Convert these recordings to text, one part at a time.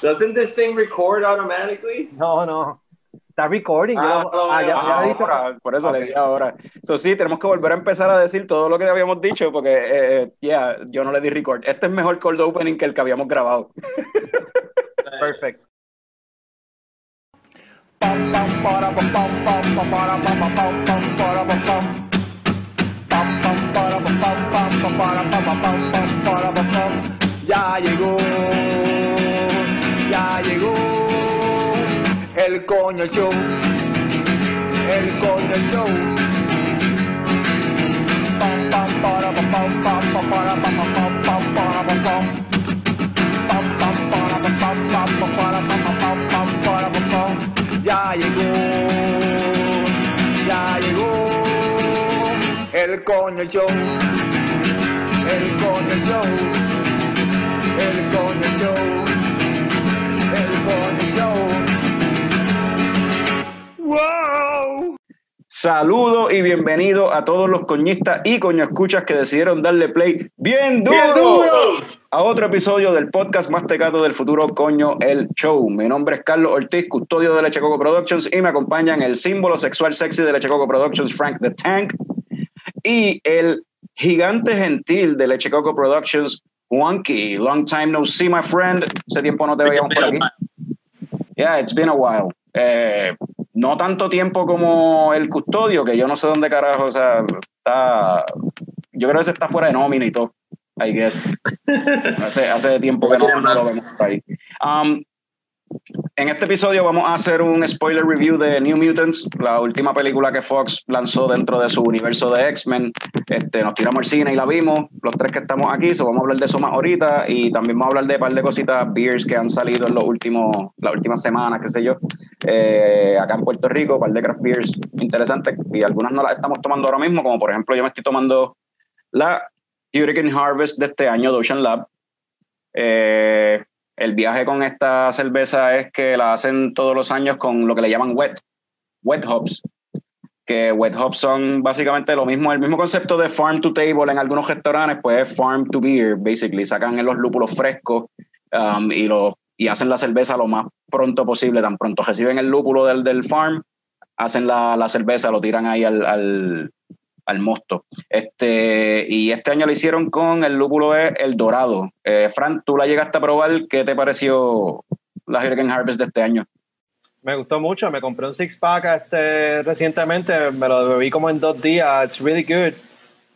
Doesn't this thing record automatically? No, no. Está recording. Ah, yo- no, ah, ya- ya Ahora, por eso le di ahora. So, sí, tenemos que volver a empezar a decir todo lo que habíamos dicho, porque, eh, yeah, yo no le di record. Este es mejor cold opening que el que habíamos grabado. Perfect. Ya llegó, el coño show, el coño show. Pam, pam, para, pam, pam, pam, para, pam, pam, pam, para, pam, pam. Ya llegó, ya llegó el coño show, el coño show. El Coño Show. ¡Wow! Saludos y bienvenido a todos los coñistas y coño escuchas que decidieron darle play bien duro, ¡Bien duro! a otro episodio del podcast más tecato del futuro, Coño el Show. Mi nombre es Carlos Ortiz, custodio de Leche Coco Productions y me acompañan el símbolo sexual sexy de Leche Coco Productions, Frank the Tank, y el gigante gentil de Leche Coco Productions, Juanqui. Long time no see, my friend. Hace tiempo no te veíamos por aquí. Yeah, it's been a while. Eh, no tanto tiempo como el custodio, que yo no sé dónde carajo, o sea, está. Yo creo que se está fuera de nómina y todo, I guess. Hace, hace tiempo que no, no lo vemos por ahí. Um, en este episodio vamos a hacer un spoiler review de New Mutants, la última película que Fox lanzó dentro de su universo de X-Men. Este, nos tiramos al cine y la vimos, los tres que estamos aquí, so vamos a hablar de eso más ahorita y también vamos a hablar de un par de cositas, beers que han salido en los últimos, las últimas semanas, qué sé yo, eh, acá en Puerto Rico, un par de craft beers interesantes y algunas no las estamos tomando ahora mismo, como por ejemplo yo me estoy tomando la Hurricane Harvest de este año de Ocean Lab. Eh, el viaje con esta cerveza es que la hacen todos los años con lo que le llaman wet, wet hops, que wet hops son básicamente lo mismo, el mismo concepto de farm to table en algunos restaurantes, pues es farm to beer, basically, sacan en los lúpulos frescos um, y, lo, y hacen la cerveza lo más pronto posible, tan pronto reciben el lúpulo del, del farm, hacen la, la cerveza, lo tiran ahí al, al mosto. Este, y este año lo hicieron con el lúpulo el dorado. Eh, Fran, tú la llegaste a probar, ¿qué te pareció la Hurricane Harvest de este año? Me gustó mucho. Me compré un six pack este, recientemente. Me lo bebí como en dos días. It's really good.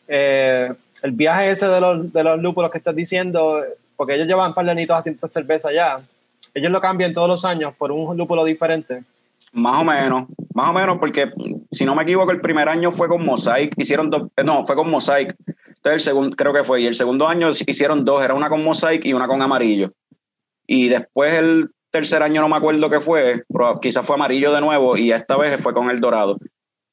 Eh, el viaje ese de los, de los lúpulos que estás diciendo, porque ellos llevan un par de añitos haciendo cerveza ya. Ellos lo cambian todos los años por un lúpulo diferente. Más o menos, más o menos, porque si no me equivoco, el primer año fue con Mosaic, hicieron dos, eh, no, fue con Mosaic, entonces el segundo, creo que fue, y el segundo año hicieron dos, era una con Mosaic y una con amarillo. Y después el tercer año no me acuerdo qué fue, pero quizás fue amarillo de nuevo, y esta vez fue con el dorado.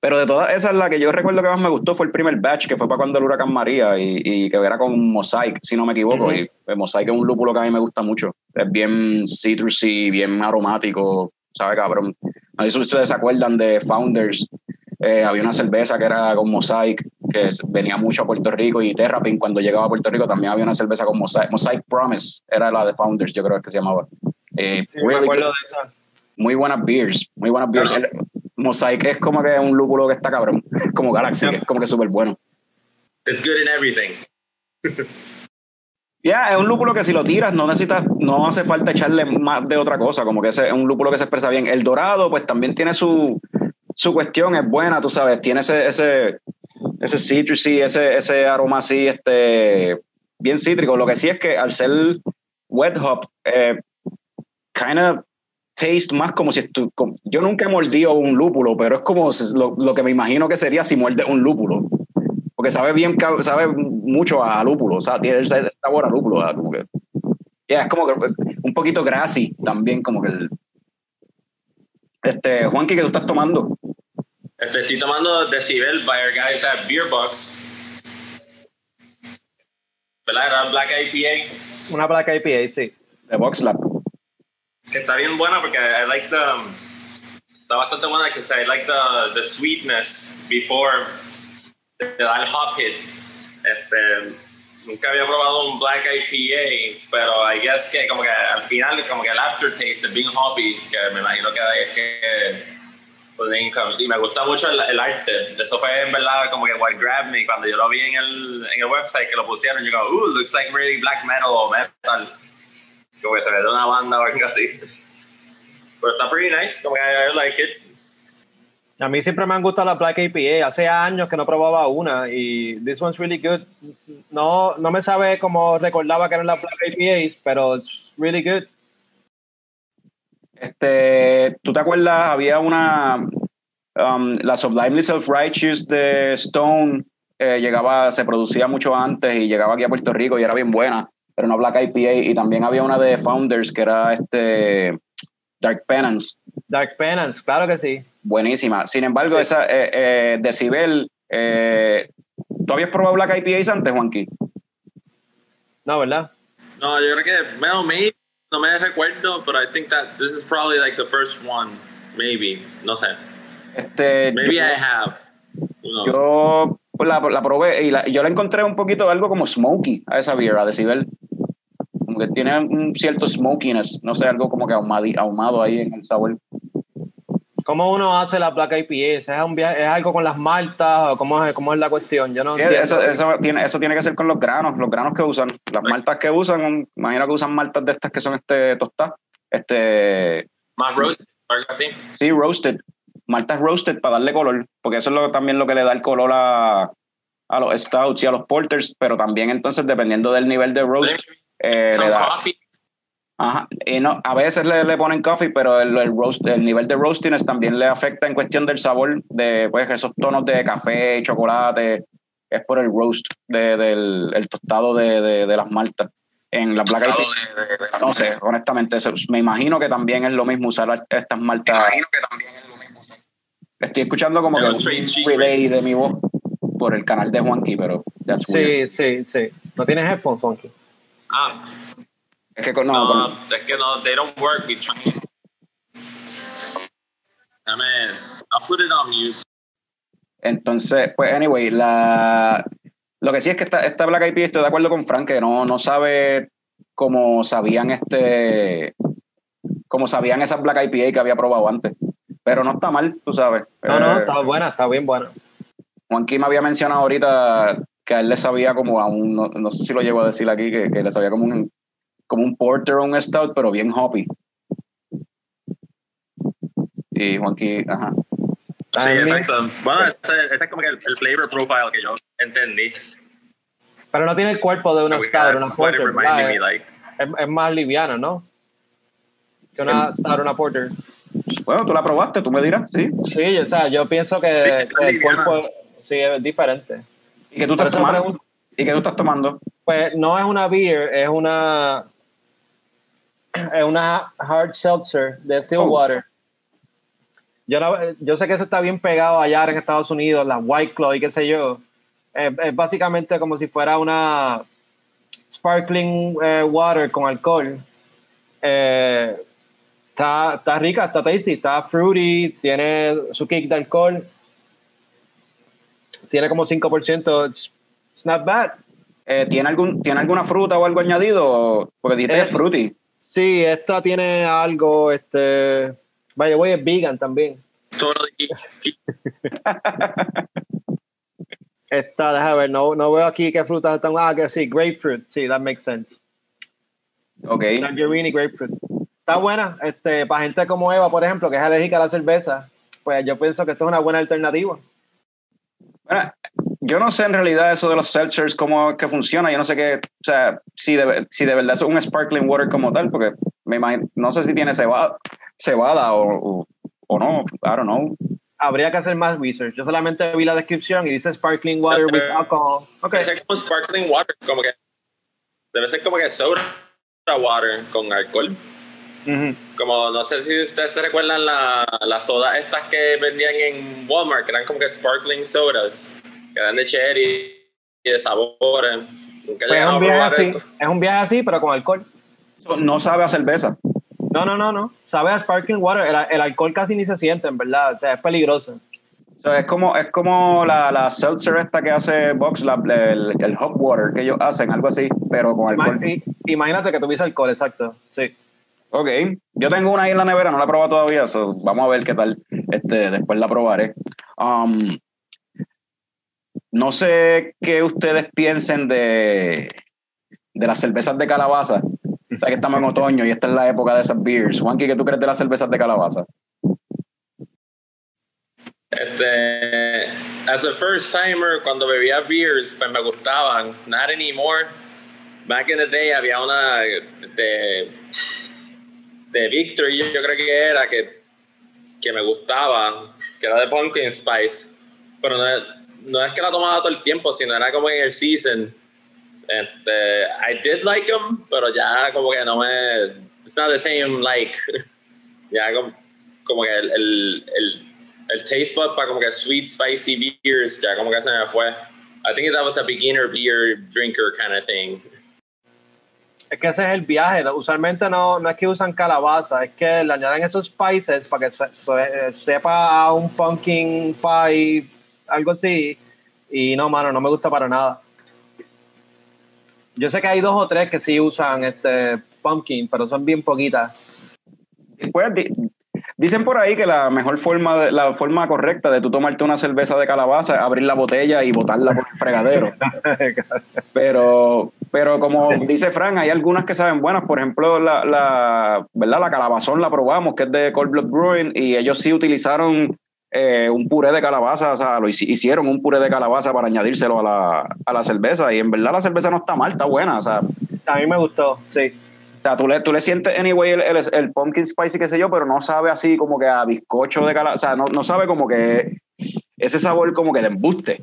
Pero de todas esas, la que yo recuerdo que más me gustó fue el primer batch, que fue para cuando el huracán María, y, y que era con Mosaic, si no me equivoco. Y el Mosaic es un lúpulo que a mí me gusta mucho. Es bien citrusy, bien aromático, ¿sabe, cabrón? No sé si ustedes se acuerdan de Founders. Eh, había una cerveza que era con Mosaic, que venía mucho a Puerto Rico, y Terrapin cuando llegaba a Puerto Rico también había una cerveza con Mosaic. Mosaic Promise era la de Founders, yo creo que se llamaba. Eh, Sí, me really acuerdo good. de esa. muy buenas beers, muy buenas beers. El- Mosaic es como que un lúpulo que está cabrón, como Galaxy, que es como que súper bueno. It's good in everything. Ya, es un lúpulo que si lo tiras no necesitas, no hace falta echarle más de otra cosa, como que ese es un lúpulo que se expresa bien. El dorado, pues también tiene su, su cuestión, es buena, tú sabes, tiene ese, ese, ese citrusy, ese, ese aroma así, este, bien cítrico. Lo que sí es que al ser wet hop, eh, kind of taste más como si estu- yo nunca he mordido un lúpulo, pero es como lo, lo que me imagino que sería si muerde un lúpulo. Porque sabe bien, sabe mucho a lúpulo, o sea, tiene ese sabor a lúpulo, ¿verdad? como que, yeah, es como que un poquito grassy también, como que el, este, Juanqui, que tú estás tomando? Este, estoy tomando Decibel by our guys at Beer Box. ¿Verdad? Era Black IPA. Una placa IPA, sí. De Box Lab. Está bien buena porque I like the. Está bastante buena que I like the, the sweetness before te da el hop hit. Este, nunca había probado un Black IPA, pero I guess que como que al final, como que el aftertaste es bien hoppy, que me imagino que es que pues. Y me gusta mucho el, el, arte. Eso fue en verdad como que what grabbed me cuando yo lo vi en el, en el website que lo pusieron. Yo digo, uh, looks like really black metal o metal. Como que se ve de una banda o algo así. Pero está pretty nice, como que I, I like it. A mí siempre me han gustado las Black IPA. Hace años que no probaba una y this one's really good. No, no me sabe cómo recordaba que eran las Black IPAs, pero it's really good. Este, ¿Tú te acuerdas? Había una, um, la Sublimely Self-Righteous de Stone, eh, llegaba, se producía mucho antes y llegaba aquí a Puerto Rico y era bien buena, pero no Black IPA. Y también había una de Founders que era este Dark Penance. Dark Penance, claro que sí. Buenísima. Sin embargo, esa eh, eh, Decibel, eh, ¿tú habías probado Black IPAs antes, Juanqui? No, ¿verdad? No, yo creo que, well, maybe, no me recuerdo, but I think that this is probably like the first one, maybe, no sé. Este, maybe yo, I have. Yo la, la probé y la, yo la encontré un poquito algo como smoky a esa beer, a Decibel. Como que tiene un cierto smokiness, no sé, algo como que ahumado, ahumado ahí en el sabor. ¿Cómo uno hace la placa IPA? ¿Es, un viaje, ¿Es algo con las maltas o cómo es, cómo es la cuestión? Yo no sí, eso, eso, tiene, eso tiene que ser con los granos, los granos que usan. Las maltas que usan, imagino que usan maltas de estas que son este tostadas. Este, Más roasted, algo así. Sí, roasted. Maltas roasted para darle color, porque eso es lo, también lo que le da el color a, a los stouts y a los porters, pero también entonces dependiendo del nivel de roast. Eh, le da, coffee. Ajá. Y no, a veces le, le ponen coffee, pero el, el, roast, el nivel de roastiness también le afecta en cuestión del sabor de pues, esos tonos de café, chocolate. Es por el roast de, del el tostado de, de, de las maltas. En la Black IPA, no sé, honestamente, eso, me imagino que también es lo mismo usar estas maltas. Me imagino que también es lo mismo usar. Estoy escuchando como que un relay de mi voz por el canal de Juanqui, pero Sí, weird. sí, sí. ¿No tienes headphones, Juanqui? Ah, Es que con- no, no, con- es que no, they don't work. We try. I mean, I'll put it on mute. Entonces, pues, anyway, la, lo que sí es que esta, esta Black IPA, estoy de acuerdo con Frank, que no, no sabe cómo sabían este, cómo sabían esas Black IPA que había probado antes. Pero no está mal, tú sabes. No, no, Eh, está buena, está bien buena. Juanqui me había mencionado ahorita que a él le sabía como a un, no, no sé si lo llevo a decir aquí, que, que le sabía como un, como un porter o un stout, pero bien hoppy. Y Juanqui, ajá. Sí, A mí- exacto. Bueno, ese, ese es como que el, el flavor profile que yo entendí. Pero no tiene el cuerpo de una stout, una porter. Es, es más liviana, ¿no? Que una stout, una porter. Bueno, tú la probaste, tú me dirás, ¿sí? Sí, o sea, yo pienso que, Sí, es que el cuerpo sí es diferente. ¿Y que tú estás tomando? pregunto. ¿Y que tú estás tomando? Pues no es una beer, es una una hard seltzer de Stillwater. Yo, no- yo sé que eso está bien pegado allá en Estados Unidos, la White Claw y qué sé yo. Es, es básicamente como si fuera una sparkling eh, water con alcohol. Eh, está, está rica, está tasty, está fruity, tiene su kick de alcohol. Tiene como 5%. It's, it's not bad. Eh, ¿tiene, algún, ¿Tiene alguna fruta o algo añadido? Porque dijiste que es Eh, fruity. Sí, esta tiene algo, este, vaya, voy es vegan también. Totally. Esta, déjame ver, no, no veo aquí qué frutas están. Ah, que sí, grapefruit, sí, that makes sense. Ok. Tangerine y grapefruit. Está buena, este, para gente como Eva, por ejemplo, que es alérgica a la cerveza, pues yo pienso que esto es una buena alternativa. Bueno, yo no sé en realidad eso de los seltzers, cómo que funciona. Yo no sé qué, o sea, si de, si de verdad es un sparkling water como tal, porque me imagino, no sé si tiene cebada, cebada o, o, o no, I don't know. Habría que hacer más research. Yo solamente vi la descripción y dice sparkling water with alcohol. Ok, Debe ser como sparkling water, como que. Debe ser como que soda water con alcohol. Como no sé si ustedes se recuerdan la- las sodas estas que vendían en Walmart, que eran como que sparkling sodas, que eran de cherry y de sabores. Nunca Pues es un viaje así, es un viaje así, pero con alcohol. No sabe a cerveza. No, no, no, no. Sabe a sparkling water. El, el alcohol casi ni se siente, en verdad. O sea, es peligroso. So, es como, es como la, la seltzer esta que hace Box Lab, el, el hot water que ellos hacen, algo así, pero con alcohol. Imagínate que tuviese alcohol, exacto. Sí. Ok, yo tengo una ahí en la nevera, no la he probado todavía, so vamos a ver qué tal. Este, después la probaré. Um, no sé qué ustedes piensen de, de las cervezas de calabaza. O que estamos en otoño y esta es la época de esas beers. Juanqui, ¿qué tú crees de las cervezas de calabaza? Este, as a first timer, cuando bebía beers, pues me gustaban. Not anymore. Back in the day había una de, de Victory, yo creo que era, que, que me gustaba, que era de Pumpkin Spice. Pero no, no es que la tomaba todo el tiempo, sino era como en el season. Este, I did like them, pero ya como que no me... It's not the same like. ya como, como que el, el, el, taste bud para como que sweet spicy beers ya como que se me fue. I think that was a beginner beer drinker kind of thing. Es que ese es el viaje. Usualmente no, no es que usan calabaza, es que le añaden esos spices para que se- se- sepa a un pumpkin pie, algo así. Y no, mano, no me gusta para nada. Yo sé que hay dos o tres que sí usan este pumpkin, pero son bien poquitas. Pues, di- dicen por ahí que la mejor forma, de- la forma correcta de tú tomarte una cerveza de calabaza es abrir la botella y botarla por el fregadero. Pero, pero como dice Frank, hay algunas que saben buenas. Por ejemplo, la, la, ¿verdad? la calabazón la probamos, que es de Cold Blood Brewing, y ellos sí utilizaron eh, un puré de calabaza, o sea, lo hici- hicieron un puré de calabaza para añadírselo a la, a la cerveza. Y en verdad la cerveza no está mal, está buena. O sea, A mí me gustó, sí. o sea, tú le, tú le sientes, anyway, el, el, el pumpkin spicy, qué sé yo, pero no sabe así como que a bizcocho de calabaza. O sea, no, no sabe como que ese sabor como que de embuste.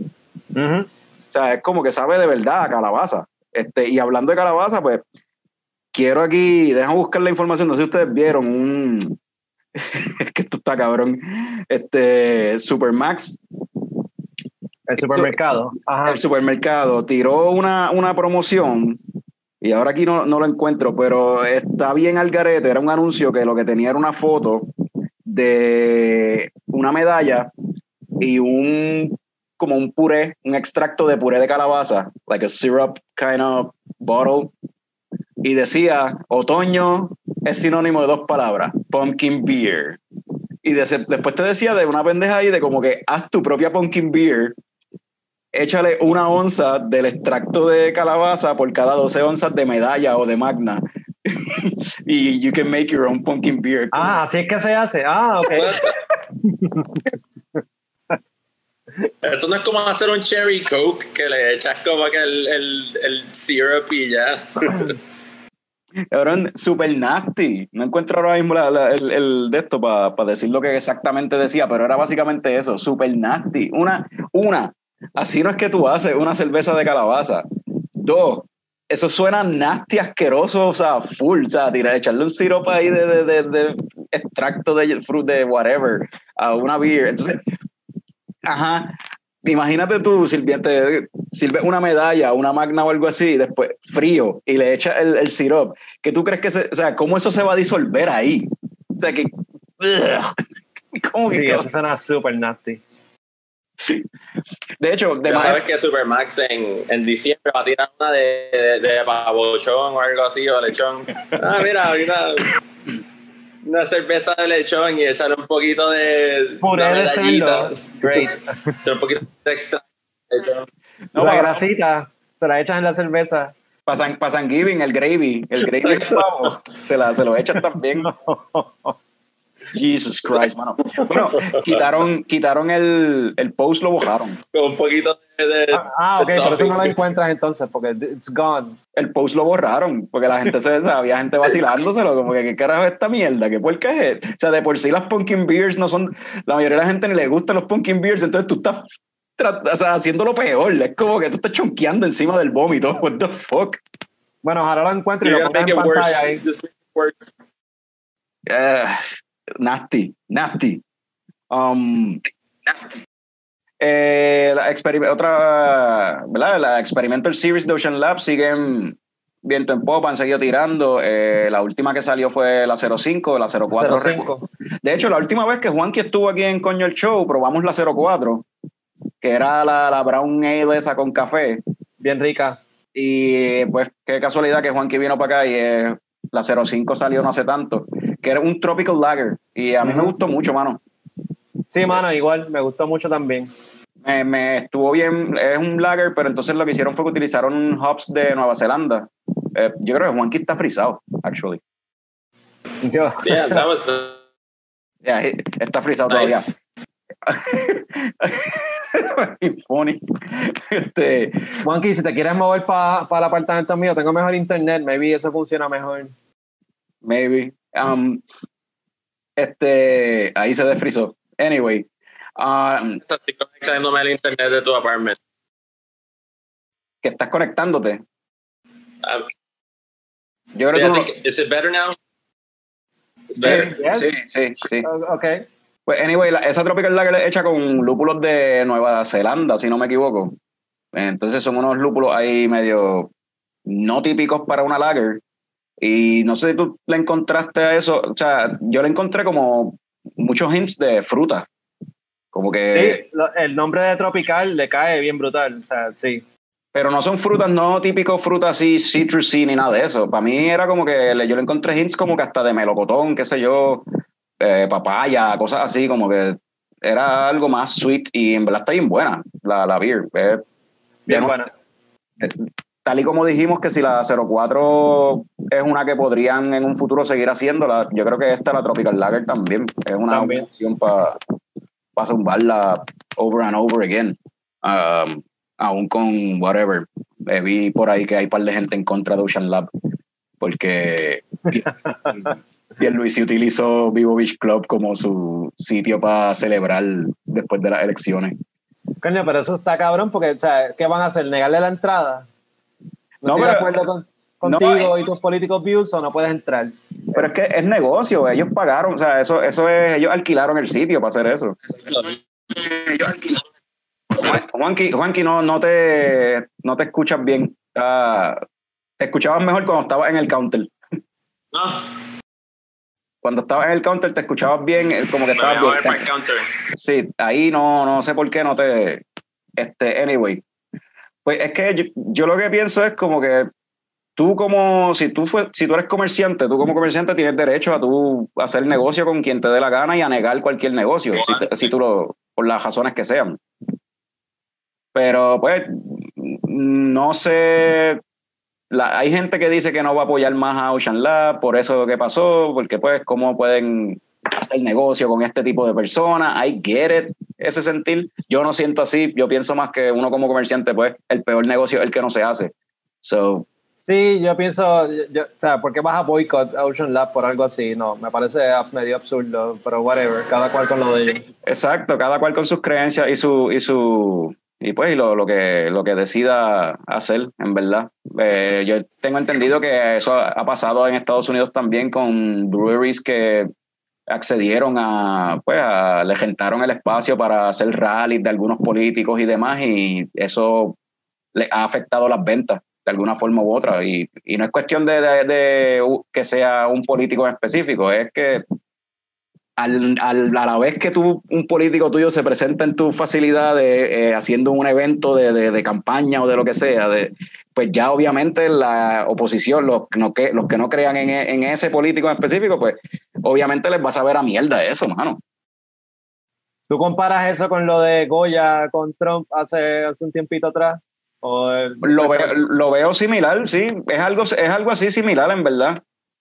Ujú. O sea, es como que sabe de verdad a calabaza. Este, y hablando de calabaza, pues quiero aquí, déjame buscar la información, no sé si ustedes vieron un... es que esto está cabrón. Este, Supermax, El supermercado. Ajá. el supermercado, tiró una, una promoción y ahora aquí no, no lo encuentro, pero está bien al garete. Era un anuncio que lo que tenía era una foto de una medalla y un como un puré, un extracto de puré de calabaza, like a syrup kind of bottle. Y decía, otoño es sinónimo de dos palabras, pumpkin beer. Y de- después te decía de una pendeja ahí de como que haz tu propia pumpkin beer échale una onza del extracto de calabaza por cada 12 onzas de medalla o de magna. y you can make your own pumpkin beer. Ah, así es que se hace. Ah, ok. Esto no es como hacer un cherry coke que le echas como que el, el, el syrup y ya. Cabrón, super nasty. No encuentro ahora mismo el, el de esto para decir lo que exactamente decía, pero era básicamente eso, super nasty. Una, una, así no es que tú haces una cerveza de calabaza. Dos, eso suena nasty, asqueroso, o sea, full, o sea, tirar, echarle un sirope ahí de, de, de, de extracto de fruit, de whatever, a una beer. Entonces, ajá, imagínate tú, sirviente, sirve una medalla, una magna o algo así, después frío, y le echa el, el sirope. ¿Qué tú crees que se, o sea, cómo eso se va a disolver ahí? O sea, que. ¿Cómo que Sí, eso suena súper nasty. De hecho, de Ya sabes que Supermax en, en diciembre va a tirar una de, de, de pavochón o algo así, o lechón. Ah, mira, una, una cerveza de lechón y echarle un poquito de. Puré de cerdo. Great. Echarle un poquito de extra. lechón. No, la grasita, se la echan en la cerveza. pasan, pasan giving, el gravy, el gravy se, la, se lo echan también. Jesus Christ, mano. Bueno, quitaron, quitaron el, el post, lo borraron. Un poquito de. de Ah, ok, de por eso no la encuentras entonces, porque it's gone. El post lo borraron, porque la gente se había gente vacilándoselo, como que qué carajo es esta mierda, qué puerca es. O sea, de por sí las pumpkin beers no son, la mayoría de la gente ni le gustan los pumpkin beers, entonces tú estás o sea, haciéndolo peor, es como que tú estás chonqueando encima del vómito, what the fuck. Bueno, ahora lo encuentro y lo pongo en pantalla worse. ahí. Just nasty, nasty. Um, eh, la otra, ¿verdad? La Experimental Series de Ocean Lab siguen viento en popa, han seguido tirando. Eh, la última que salió fue la 05, la 04. 05. De hecho, la última vez que Juanqui estuvo aquí en Coño el Show, probamos la 04, que era la, la Brown Ale esa con café. Bien rica. Y pues qué casualidad que Juanqui vino para acá y eh, la 05 salió no hace tanto, que era un Tropical Lager. Y a mí me gustó mucho, mano. Sí, mano, igual, me gustó mucho también. Me, me estuvo bien, es un lager, pero entonces lo que hicieron fue que utilizaron hops de Nueva Zelanda. Eh, yo creo que Juanqui está frisado, actually. Yo- Yeah, that was Yeah, he- está frisado todavía. funny. Este, Juanqui, si te quieres mover para el apartamento mío, tengo mejor internet, maybe eso funciona mejor. maybe. Um, este, ahí se desfrizó. Anyway. um, Estoy conectándome al internet de tu apartment. que estás conectándote. Um, Yo creo que tú think, is it better now? It's no- better. Yes. Sí, sí, sí. O- Ok. Pues, anyway, la- esa Tropical Lager es hecha con lúpulos de Nueva Zelanda, si no me equivoco. Entonces son unos lúpulos ahí medio no típicos para una lager. Y no sé si tú le encontraste a eso. O sea, yo le encontré como muchos hints de fruta. Como que. Sí, el nombre de tropical le cae bien brutal. O sea, sí. Pero no son frutas, no típicos frutas así, citrusy ni nada de eso. Para mí era como que yo le encontré hints como que hasta de melocotón, qué sé yo, eh, papaya, cosas así, como que era algo más sweet y en verdad está bien buena la, la beer. Eh, Bien buena. Tal y como dijimos que si la 04 es una que podrían en un futuro seguir haciéndola, yo creo que esta, la Tropical Lager también, es una También. opción para zumbarla over and over again. Um, aún con whatever. Eh, vi por ahí que hay un par de gente en contra de Ocean Lab porque Luis utilizó Vivo Beach Club como su sitio para celebrar después de las elecciones. Coño, pero eso está cabrón porque, o sea, ¿qué van a hacer? ¿Negarle la entrada? No, estoy de acuerdo con- contigo eh. y tus políticos views o no puedes entrar. Pero es que es negocio, ellos pagaron, o sea, eso, eso es, ellos alquilaron el sitio para hacer eso. Juan- Juanqui, Juanqui, no, no, te, no te escuchas bien. Ah, te escuchabas mejor cuando estabas en el counter. No, Cuando estabas en el counter te escuchabas bien, eh, como que estabas bien. Sí, ahí no, no sé por qué no te. Este, anyway. Pues es que yo, yo lo que pienso es como que tú como, si tú, fue, si tú eres comerciante, tú como comerciante tienes derecho a tú hacer negocio con quien te dé la gana y a negar cualquier negocio, si, tú lo, por las razones que sean. Pero pues, no sé, hay gente que dice que no va a apoyar más a Ocean Lab por eso que pasó, porque pues cómo pueden hacer negocio con este tipo de personas, I get it, ese sentir. Yo no siento así, yo pienso más que uno como comerciante, pues el peor negocio es el que no se hace. So, Sí, yo pienso, yo- yo- o sea, ¿por qué vas a boicot Ocean Lab por algo así? No, me parece medio absurdo, pero whatever, cada cual con lo de ellos. exacto, cada cual con sus creencias y su, y su, y pues y lo, lo que lo que decida hacer, en verdad. Eh, yo tengo entendido que eso ha pasado en Estados Unidos también con breweries que accedieron a, pues, a, le rentaron el espacio para hacer rallies de algunos políticos y demás, y eso le ha afectado las ventas de alguna forma u otra. Y, y no es cuestión de, de- de que sea un político en específico, es que al, al- a la vez que tú, un político tuyo se presenta en tu facilidad eh, haciendo un evento de- de campaña o de lo que sea, de, pues ya obviamente la oposición, los, que no que, los que no crean en, e- en ese político en específico, pues obviamente les va a saber a mierda eso, mano. ¿Tú comparas eso con lo de Goya con Trump hace, hace un tiempito atrás? ¿O el- Lo veo, lo veo similar, sí, es algo, es algo así similar en verdad.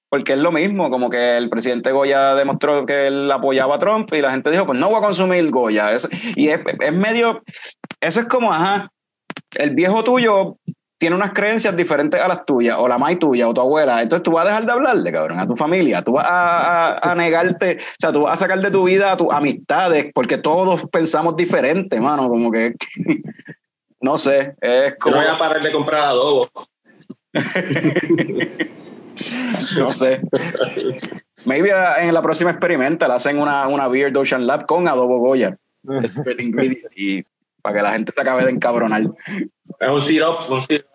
Porque es lo mismo, como que el presidente Goya demostró que él apoyaba a Trump y la gente dijo, pues no voy a consumir Goya. Es- y es, es medio, eso es como, ajá, el viejo tuyo tiene unas creencias diferentes a las tuyas, o la mai tuya, o tu abuela. Entonces tú vas a dejar de hablarle, cabrón, a tu familia. Tú vas a, a- a negarte, o sea, tú vas a sacar de tu vida a tus amistades, porque todos pensamos diferente, mano, como que, no sé, es Yo como... no voy a parar de comprar adobo. No sé. Maybe uh, en la próxima experimenta le hacen una, una beer de Ocean Lab con adobo Goya. Y para que la gente se acabe de encabronar. Es un syrup, un syrup.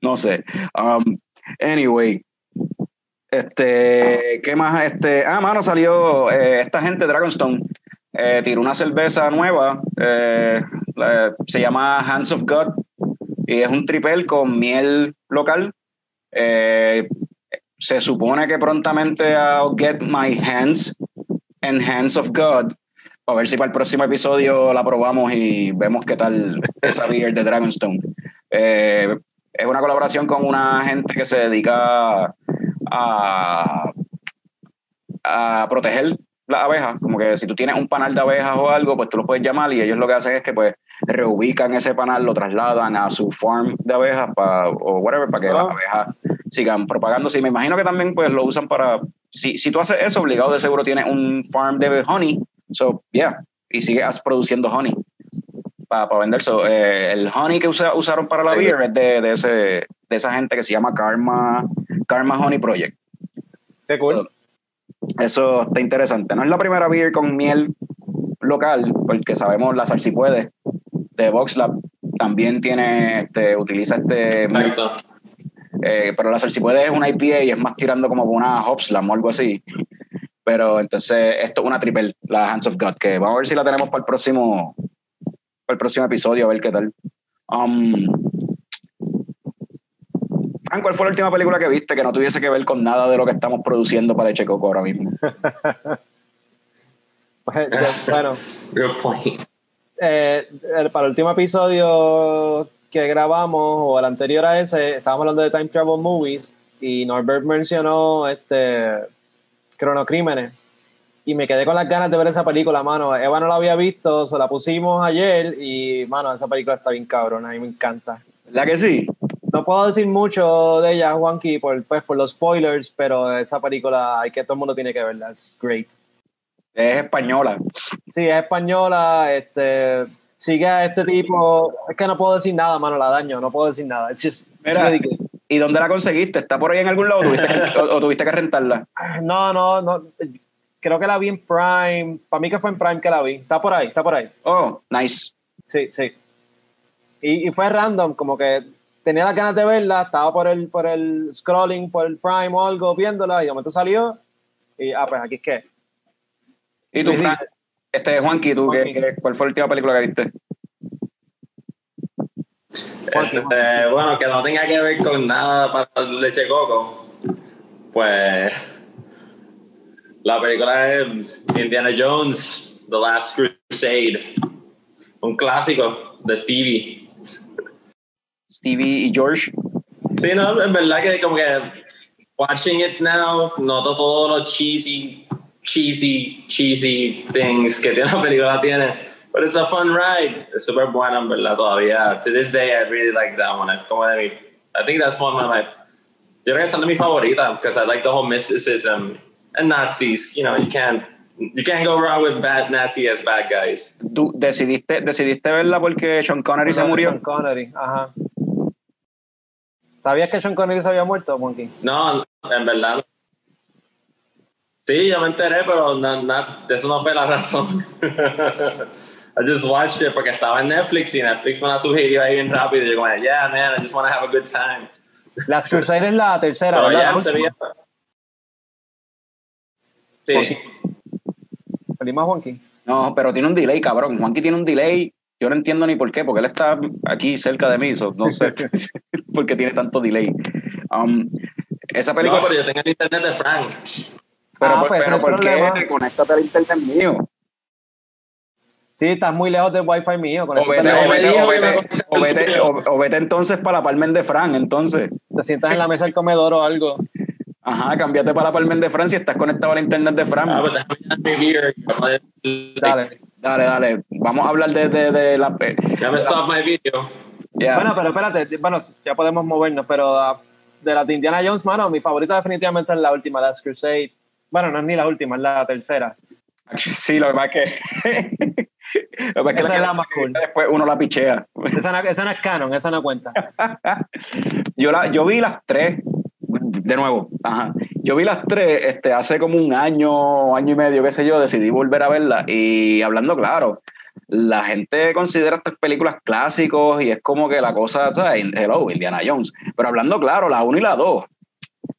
no sé. Um, anyway. Este, ¿qué más? Este, ah, mano, salió eh, esta gente, Dragonstone, eh, tiró una cerveza nueva, eh, la- se llama Hands of God, y es un tripel con miel local. Eh, se supone que prontamente I'll get my hands and hands of God, a ver si para el próximo episodio la probamos y vemos qué tal esa beer de Dragonstone. Eh, es una colaboración con una gente que se dedica a, a proteger las abejas. Como que si tú tienes un panal de abejas o algo, pues tú lo puedes llamar y ellos lo que hacen es que pues reubican ese panal, lo trasladan a su farm de abejas pa- o whatever, para que Ah. las abejas sigan propagándose. Y me imagino que también pues lo usan para... Si, si tú haces eso, obligado de seguro tienes un farm de honey. So, yeah. Y sigues produciendo honey para vender. So, eh, el honey que usa- usaron para la Sí. beer es de, de, ese, de esa gente que se llama Karma, Karma Honey Project. Qué cool. Eso está interesante. No es la primera beer con miel local, porque sabemos la Salsipuede de VoxLab también tiene, este, utiliza este, Exacto. eh, pero la Salsipuede es una IPA y es más tirando como una Hopslam o algo así. Pero entonces esto es una triple, la Hands of God, que vamos a ver si la tenemos para el próximo, para el próximo episodio, a ver qué tal. Um, Frank, ¿cuál fue la última película que viste que no tuviese que ver con nada de lo que estamos produciendo para Echecoco ahora mismo? Pues, bueno, Good point. eh, el- para el último episodio que grabamos, o el anterior a ese, estábamos hablando de Time Travel Movies y Norbert mencionó este Cronocrímenes. Y me quedé con las ganas de ver esa película, mano. Eva no la había visto, se la pusimos ayer y, mano, esa película está bien cabrona, a mí me encanta. ¿Verdad que sí? No puedo decir mucho de ella, Juanqui, por, pues, por los spoilers, pero esa película hay que todo el mundo tiene que verla. Es great. Es española. Sí, es española, este, sigue a este tipo. Es que no puedo decir nada, mano, la daño, no puedo decir nada. It's just, it's Mira. really. ¿Y dónde la conseguiste? ¿Está por ahí en algún lado o tuviste que, o- o tuviste que rentarla? No, no, no. Creo que la vi en Prime. Para mí que fue en Prime que la vi. Está por ahí, está por ahí. Oh, nice. Sí, sí. Y, y fue random, como que tenía las ganas de verla, estaba por el, por el scrolling, por el Prime o algo, viéndola, y de momento salió. Y, ah, pues aquí es que. ¿Y tú. Frank? Este, Juanqui, ¿tú qué- Juanqui. qué- cuál fue la última película que viste? Este, bueno, que no tenga que ver con nada para leche coco. Pues la película es Indiana Jones, The Last Crusade. Un clásico de Stevie. Stevie y George. Sí, no, en verdad que como que watching it now, noto todos los cheesy, cheesy, cheesy things que tiene la película tiene. But it's a fun ride. Es súper buena, en verdad, todavía. To this day, I really like that one. Es como de mi, I think that's one of my, yo creo que esa es mi favorita, because I like the whole mysticism and Nazis. You know, you can't, you can't go wrong with bad Nazi as bad guys. ¿Tú decidiste, decidiste verla porque Sean Connery se murió? Sean Connery, ajá. ¿Sabías que Sean Connery se había muerto, Monkey? No, en verdad. no. Sí, yo me enteré, pero no, no, eso no fue la razón. I just watched it porque estaba en Netflix y Netflix me la sugirió ahí bien rápido. Y yo como, yeah, man, I just want to have a good time. Las Crusade es la tercera, Pero ¿verdad? ya La se veía. Sí. Salimos, Juanqui. No, pero tiene un delay, cabrón. Juanqui tiene un delay. Yo no entiendo ni por qué, porque él está aquí cerca de mí. so no sé por qué tiene tanto delay. Um, esa No, película. pero yo tengo el internet de Frank. pero Ah, pues pero ¿por qué? Conéctate al internet mío. Sí, estás muy lejos del wifi mío. Con O el vete, o vete- o me o o- entonces para la Palmen de Fran, entonces. Te sientas en la mesa del comedor o algo. Ajá, cámbiate para la Palmen de Fran si estás conectado al internet de Fran. Ah, pues Dale. Dale, dale. Vamos a hablar de, de, de la. eh, Déjame stop my video. ya. Bueno, pero espérate, bueno, ya podemos movernos, pero ah, de las de Indiana Jones, mano, mi favorita definitivamente es la última, Last Crusade. Bueno, no es ni la última, es la tercera. Sí, lo que pasa es que. lo que pasa es que Esa es la más cool. Después uno la pichea. Esa no, esa no es canon, esa no cuenta. Yo, la, yo vi las tres, de nuevo, ajá. Yo vi las tres este, hace como un año, año y medio, qué sé yo, decidí volver a verlas y hablando claro, la gente considera estas películas clásicos y es como que la cosa, ¿sabes? Hello, Indiana Jones. Pero hablando claro, la 1 y la 2,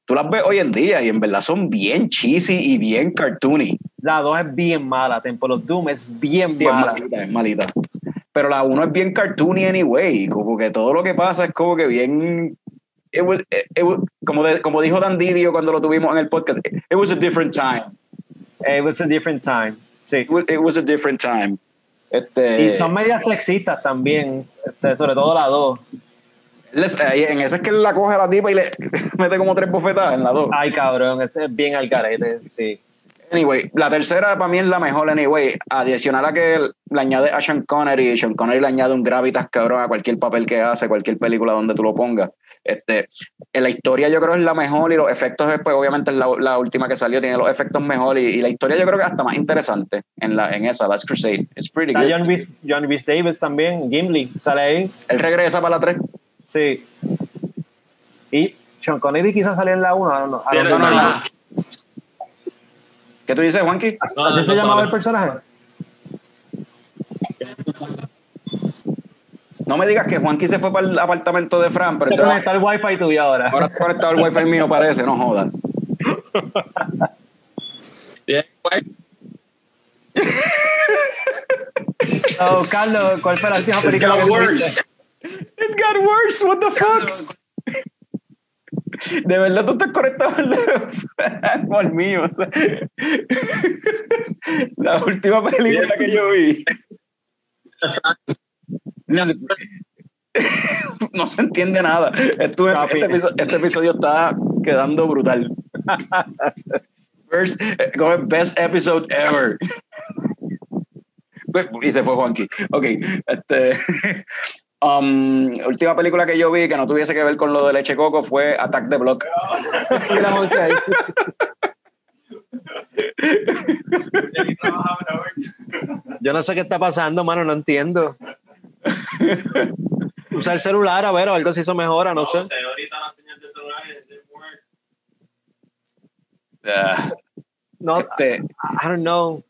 tú las ves hoy en día y en verdad son bien cheesy y bien cartoony. La 2 es bien mala, Temple of Doom es bien Sí, es mala. malita, es malita. Pero la 1 es bien cartoony anyway, como que todo lo que pasa es como que bien... it was- it was- como, de- como dijo Dan Didio cuando lo tuvimos en el podcast, it was a different time. It was a different time. Sí. It was, it was a different time. Este, Y son medias flexistas también, este, sobre todo la 2. Les- en esa es que él la coge a la tipa y le mete como tres bofetadas en la 2. Ay, cabrón, este es bien al carete, sí. Anyway, la tercera para mí es la mejor, anyway. Adicional a que le añade a Sean Connery, Sean Connery le añade un gravitas cabrón a cualquier papel que hace, cualquier película donde tú lo pongas. Este, en la historia yo creo es la mejor y los efectos, pues obviamente es la, la última que salió, tiene los efectos mejor y, y la historia yo creo que hasta más interesante en, la, en esa, Last Crusade. It's pretty Está good. John John Rhys Davis también, Gimli, sale ahí. Él regresa para la 3. Sí. Y Sean Connery quizás salió en la 1. No, no, Tiene no, no, no. salido. ¿Qué tú dices, Juanqui? No, ¿Así no, se no llamaba el personaje? No me digas que Juanqui se fue para el apartamento de Fran, pero Te entonces- conecta el wifi tuyo ahora. ahora está conectado el wifi mío, parece, no jodan. Oh, Carlos, ¿cuál fue la última It's película got que worse. viste? Got worse, what the fuck? De verdad tú estás conectado al al mío. o sea. La última película que yo vi. No se entiende nada. Estuve- este, episodio, este episodio está quedando brutal. First, eh, best episode ever. Y se fue Juanqui. Ok. Este, um, última película que yo vi que no tuviese que ver con lo de leche coco fue Attack the Block. Yo no sé qué está pasando, mano, no entiendo. Usa el celular, a ver, o algo si eso mejora, no sé. ahorita la señal de celular. Ah, No, este, I don't know.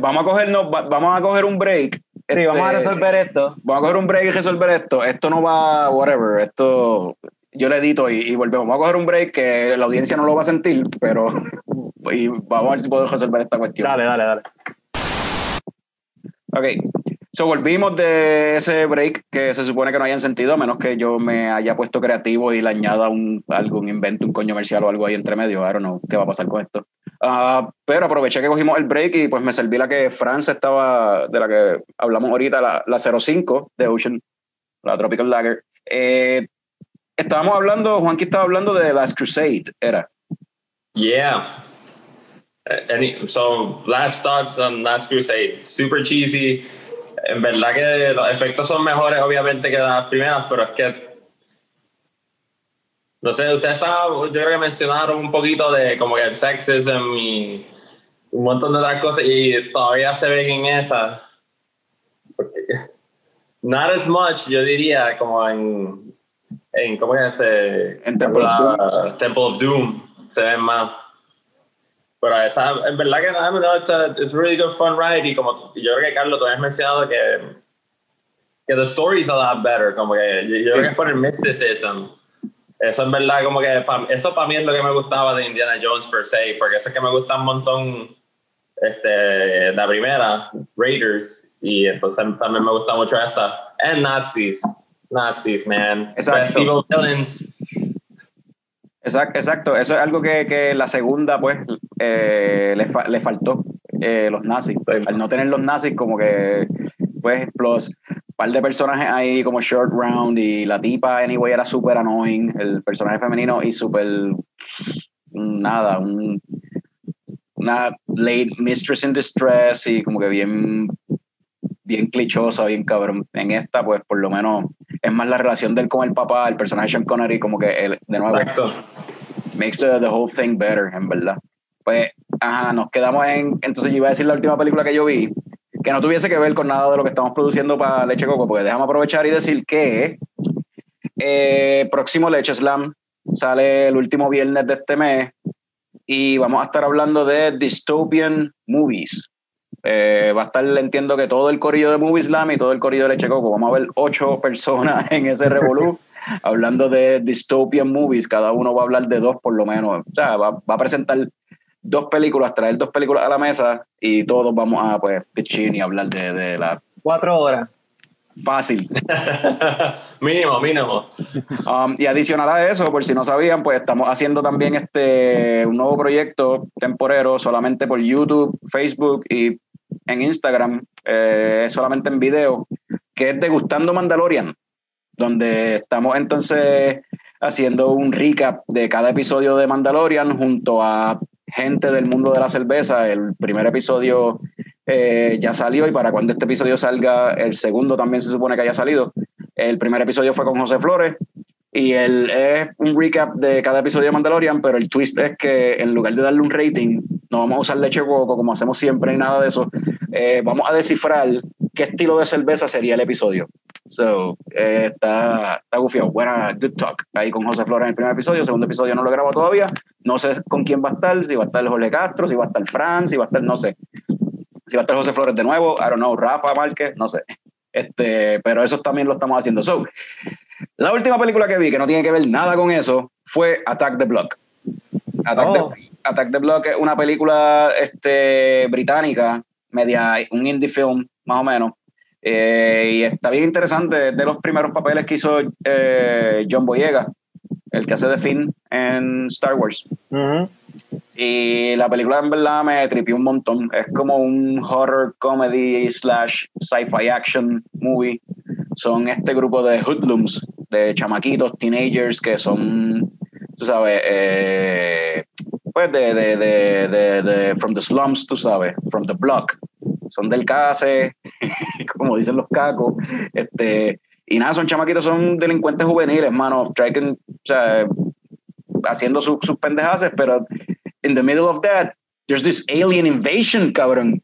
Vamos a cogernos, va- vamos a coger un break. Sí, vamos a Este, resolver esto. Vamos a coger un break y resolver esto. Esto no va, whatever. Esto yo le edito y, y volvemos. Vamos a coger un break que la audiencia no lo va a sentir, pero y vamos a ver si podemos resolver esta cuestión. Dale, dale, dale. Ok. So volvimos de ese break que se supone que no hayan sentido, a menos que yo me haya puesto creativo y le añada un, algo, un invento, un coño comercial o algo ahí entre medio. I don't know qué va a pasar con esto. Ah, pero aproveché que cogimos el break y pues me serví la que France estaba, de la que hablamos ahorita, la, la 05 de Ocean, la Tropical Lager. Eh, estábamos hablando, Juanqui estaba hablando de Last Crusade, era. Yeah. Uh, Any, so, Last Thoughts on Last Crusade. Super cheesy. En verdad que los efectos son mejores, obviamente, que las primeras, pero es que. No sé, ustedes estaban, yo creo que mencionaron un poquito de como que el sexism y un montón de otras cosas y todavía se ven en esa. Not as much, yo diría, como en. en ¿Cómo es este? En Temple of Doom. la- Temple of Doom se ven más. Pero esa, en verdad que no, no, it's a, it's a really good fun ride y como yo creo que Carlos, tú habías mencionado que que the story's a lot better, como que yo, yo creo que es por el mysticism. Eso en verdad como que pa- eso para mí es lo que me gustaba de Indiana Jones per se, porque eso es que me gusta un montón este, la primera, Raiders, y entonces también me gusta mucho esta. And Nazis, Nazis, man. Exacto. Evil villains. Exacto, exacto. Eso es algo que, que la segunda, pues, eh, le, fa- le faltó. eh, los nazis. Al no tener los nazis, como que, pues, plus, un par de personajes ahí como Short Round y la tipa, anyway, era súper annoying, el personaje femenino, y súper, nada, un, una late mistress in distress y como que bien, bien clichosa, bien cabrón. En esta, pues, por lo menos, es más la relación de él con el papá, el personaje de Sean Connery, como que él, de nuevo, Exacto. makes the, the whole thing better, en verdad. Pues, ajá, nos quedamos en. Entonces, yo iba a decir la última película que yo vi, que no tuviese que ver con nada de lo que estamos produciendo para Leche Coco, porque déjame aprovechar y decir que eh, próximo Leche Slam sale el último viernes de este mes y vamos a estar hablando de dystopian movies. Eh, va a estar, entiendo que todo el corillo de Movie Slam y todo el corillo de Leche Coco. Vamos a ver ocho personas en ese revolú hablando de dystopian movies. Cada uno va a hablar de dos por lo menos. O sea, va, va a presentar dos películas, traer dos películas a la mesa y todos vamos a, pues, pitching y hablar de, de la... Cuatro horas. Fácil. mínimo, mínimo. Um, y adicional a eso, por si no sabían, pues estamos haciendo también este un nuevo proyecto temporero solamente por YouTube, Facebook y en Instagram, eh, solamente en video, que es Degustando Mandalorian, donde estamos entonces haciendo un recap de cada episodio de Mandalorian junto a gente del mundo de la cerveza. El primer episodio eh, ya salió y para cuando este episodio salga, el segundo también se supone que haya salido. El primer episodio fue con José Flores y el, es un recap de cada episodio de Mandalorian, pero el twist es que en lugar de darle un rating, no vamos a usar leche coco como hacemos siempre y nada de eso. Eh, vamos a descifrar qué estilo de cerveza sería el episodio. So, eh, está, está gufiado. Buena, good talk. Ahí con José Flores en el primer episodio. Segundo episodio no lo grabo todavía. No sé con quién va a estar. Si va a estar Jorge Castro, si va a estar Fran, si va a estar, no sé. Si va a estar José Flores de nuevo. I don't know. Rafa Márquez, no sé. Este, pero eso también lo estamos haciendo. So, la última película que vi, que no tiene que ver nada con eso, fue Attack the Block. Attack, Oh. the, Attack the Block es una película este, británica, media, un indie film, más o menos. Eh, y está bien interesante, es de los primeros papeles que hizo eh, John Boyega, el que hace de Finn en Star Wars. Y la película en verdad me tripió un montón. Es como un horror comedy slash sci-fi action movie. Son este grupo de hoodlums, de chamaquitos, teenagers que son, tú sabes, eh, pues de, de, de, de, de- from the slums, tú sabes, from the block. Son del case, como dicen los cacos. Este, y nada, son chamaquitos, son delincuentes juveniles, mano. Striking, o sea, haciendo sus sus pendejaces, pero in the middle of that, there's this alien invasion, cabrón.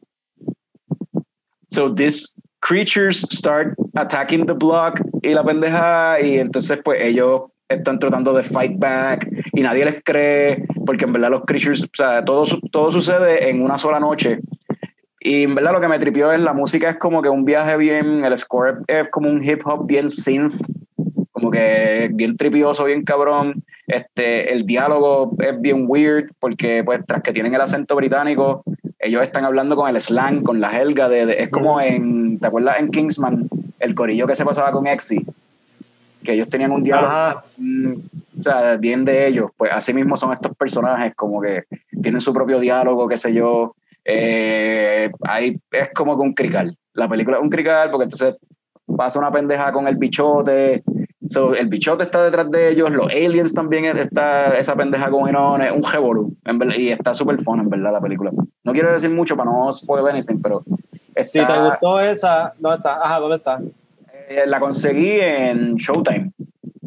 So these creatures start attacking the block y la pendeja, y entonces pues ellos están tratando de fight back y nadie les cree porque en verdad los creatures, o sea, todo, su- todo sucede en una sola noche. Y en verdad lo que me tripió es la música es como que un viaje bien, el score es como un hip hop bien synth, como que bien tripioso, bien cabrón. Este, el diálogo es bien weird porque pues tras que tienen el acento británico, ellos están hablando con el slang, con la jerga de, de- es como en, ¿te acuerdas en Kingsman? El corillo que se pasaba con Exy, que ellos tenían un diálogo, Ajá. mm, o sea, bien de ellos, pues así mismo son estos personajes, como que tienen su propio diálogo, qué sé yo, eh, ahí es como un crical, la película es un crical porque entonces pasa una pendeja con el bichote, So, el bichote está detrás de ellos, los aliens también está esa pendeja con Inon, es un revolú, y está súper fun en verdad la película. No quiero decir mucho para no spoil anything, pero Si está- te gustó esa, ¿dónde está? Ajá, ¿dónde está? eh, la conseguí en Showtime,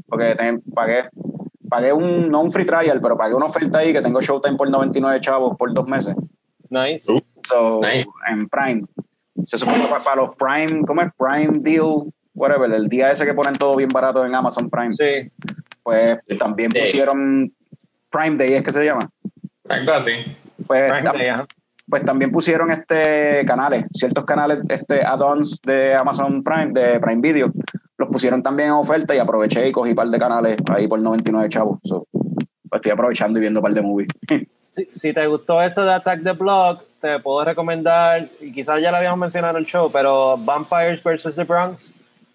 porque te- pagué, pagué un, no un free trial, pero pagué una oferta ahí que tengo Showtime por 99 chavos por dos meses. Nice. So, Nice. en Prime. Se supone que para, para los Prime, ¿cómo es? Prime Deal, whatever, el día ese que ponen todo bien barato en Amazon Prime. Sí. Pues también Day. pusieron Prime Day, es que se llama. Algo así. Pues, Prime tam- Day, ajá. pues también pusieron este canales, ciertos canales, este add-ons de Amazon Prime, de Prime Video, los pusieron también en oferta y aproveché y cogí un par de canales ahí por 99 chavos. So, estoy aprovechando y viendo un par de movies. Si, si te gustó eso de Attack the Block, te puedo recomendar, y quizás ya lo habíamos mencionado en el show, pero Vampires vs. The Bronx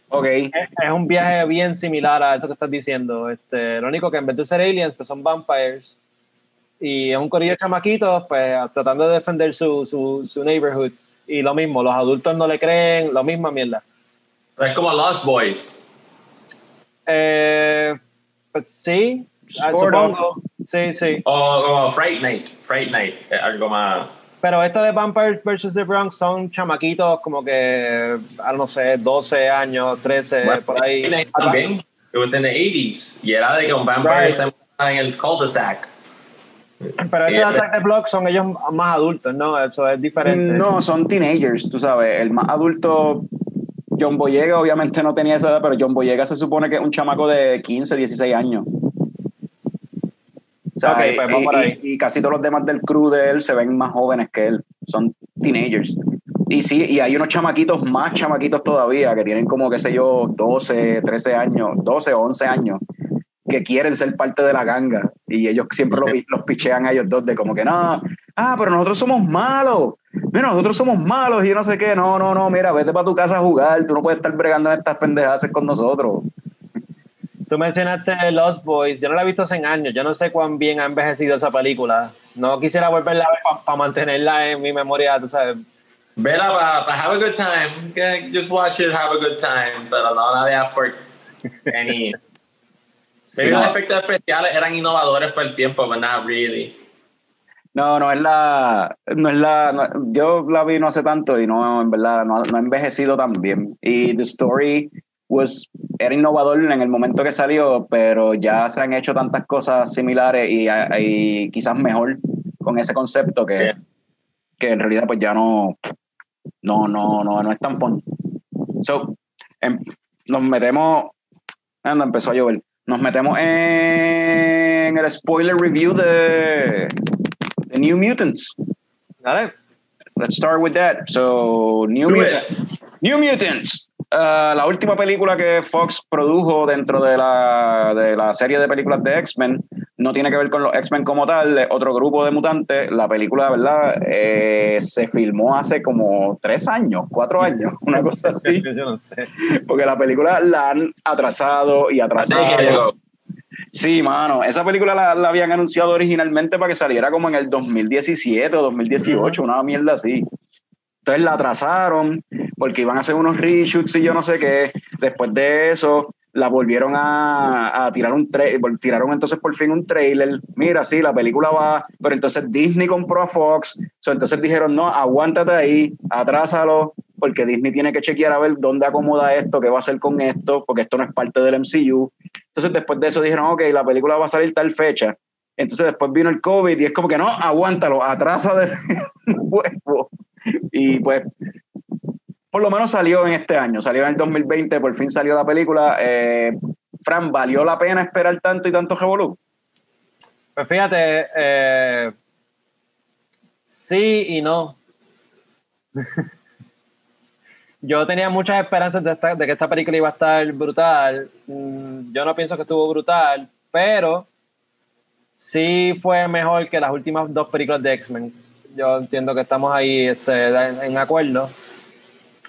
ok, es, es un viaje bien similar a eso que estás diciendo. Este, lo único que en vez de ser aliens, pues son vampires. Y es un corillo de chamaquitos, pues tratando de defender su, su, su neighborhood. Y lo mismo, los adultos no le creen, lo misma mierda. Es como Lost Boys. Eh, pues sí, ah, of. supongo. Sí, sí. O, o Fright Night. Fright Night. es algo más. Pero esta de Vampires vs. The Bronx son chamaquitos como que, ah, no sé, 12 años, 13, Bueno, por ahí. Fright Night también. It was in the 80s. Y era de que un vampire Right. se en el cul-de-sac. Pero ese de Eh, Attack the Block son ellos más adultos, ¿no? Eso es diferente. No, son teenagers, tú sabes. El más adulto, John Boyega, obviamente no tenía esa edad, pero John Boyega se supone que es un chamaco de 15, 16 años. O sea, Ok, pues y- va por y- ahí. y, casi todos los demás del crew de él se ven más jóvenes que él. Son teenagers. Y sí, y hay unos chamaquitos más chamaquitos todavía que tienen como, qué sé yo, 12, 13 años, 12 o 11 años, que quieren ser parte de la ganga. Y ellos siempre los, los pichean a ellos dos de como que, no, ah, pero nosotros somos malos. Mira, nosotros somos malos y yo no sé qué. No, no, no, mira, vete para tu casa a jugar. Tú no puedes estar bregando en estas pendejadas con nosotros. Tú mencionaste Lost Boys, yo no la he visto hace años, yo no sé cuán bien ha envejecido esa película. No quisiera volverla a ver para mantenerla en mi memoria, tú sabes. Vela para have a good time, just watch it, have a good time, pero no la veas por any... Maybe los efectos especiales eran innovadores por el tiempo, but not really. No, no es la, no es la, yo la vi no hace tanto y no, en verdad, no, no ha envejecido tan bien. Y The Story was, era innovador en el momento que salió, pero ya se han hecho tantas cosas similares y, y quizás mejor con ese concepto que, que en realidad pues ya no, no, no, no, no es tan fun. So, em, nos metemos, anda, empezó a llover, nos metemos en el spoiler review de, de New Mutants. Dale. Let's start with that. So, New, Mutants. New Mutants. Uh, la última película que Fox produjo dentro de la, de la serie de películas de X-Men no tiene que ver con los X-Men como tal, otro grupo de mutantes. La película, ¿verdad? Eh, se filmó hace como tres años, cuatro años, una cosa así. Yo no sé. Porque la película la han atrasado y atrasado. Sí, mano, esa película la, la, habían anunciado originalmente para que saliera como en el 2017 o 2018, una mierda así. Entonces la atrasaron porque iban a hacer unos reshoots y yo no sé qué. Después de eso, la volvieron a, a tirar un trailer, tiraron entonces por fin un trailer. Mira, sí, la película va, pero entonces Disney compró a Fox. So, entonces dijeron, no, aguántate ahí, atrásalo, porque Disney tiene que chequear a ver dónde acomoda esto, qué va a hacer con esto, porque esto no es parte del MCU. Entonces después de eso dijeron, ok, la película va a salir tal fecha. Entonces después vino el COVID y es como que no, aguántalo, atrasa de nuevo. Y pues, por lo menos salió en este año, salió en el 2020, por fin salió la película. Eh, Fran, ¿valió la pena esperar tanto y tanto revolú? Pues fíjate, eh, sí y no. Yo tenía muchas esperanzas de, esta, de, que esta película iba a estar brutal. Mm, yo no pienso que estuvo brutal, pero sí fue mejor que las últimas dos películas de X-Men yo entiendo que estamos ahí este, en acuerdo.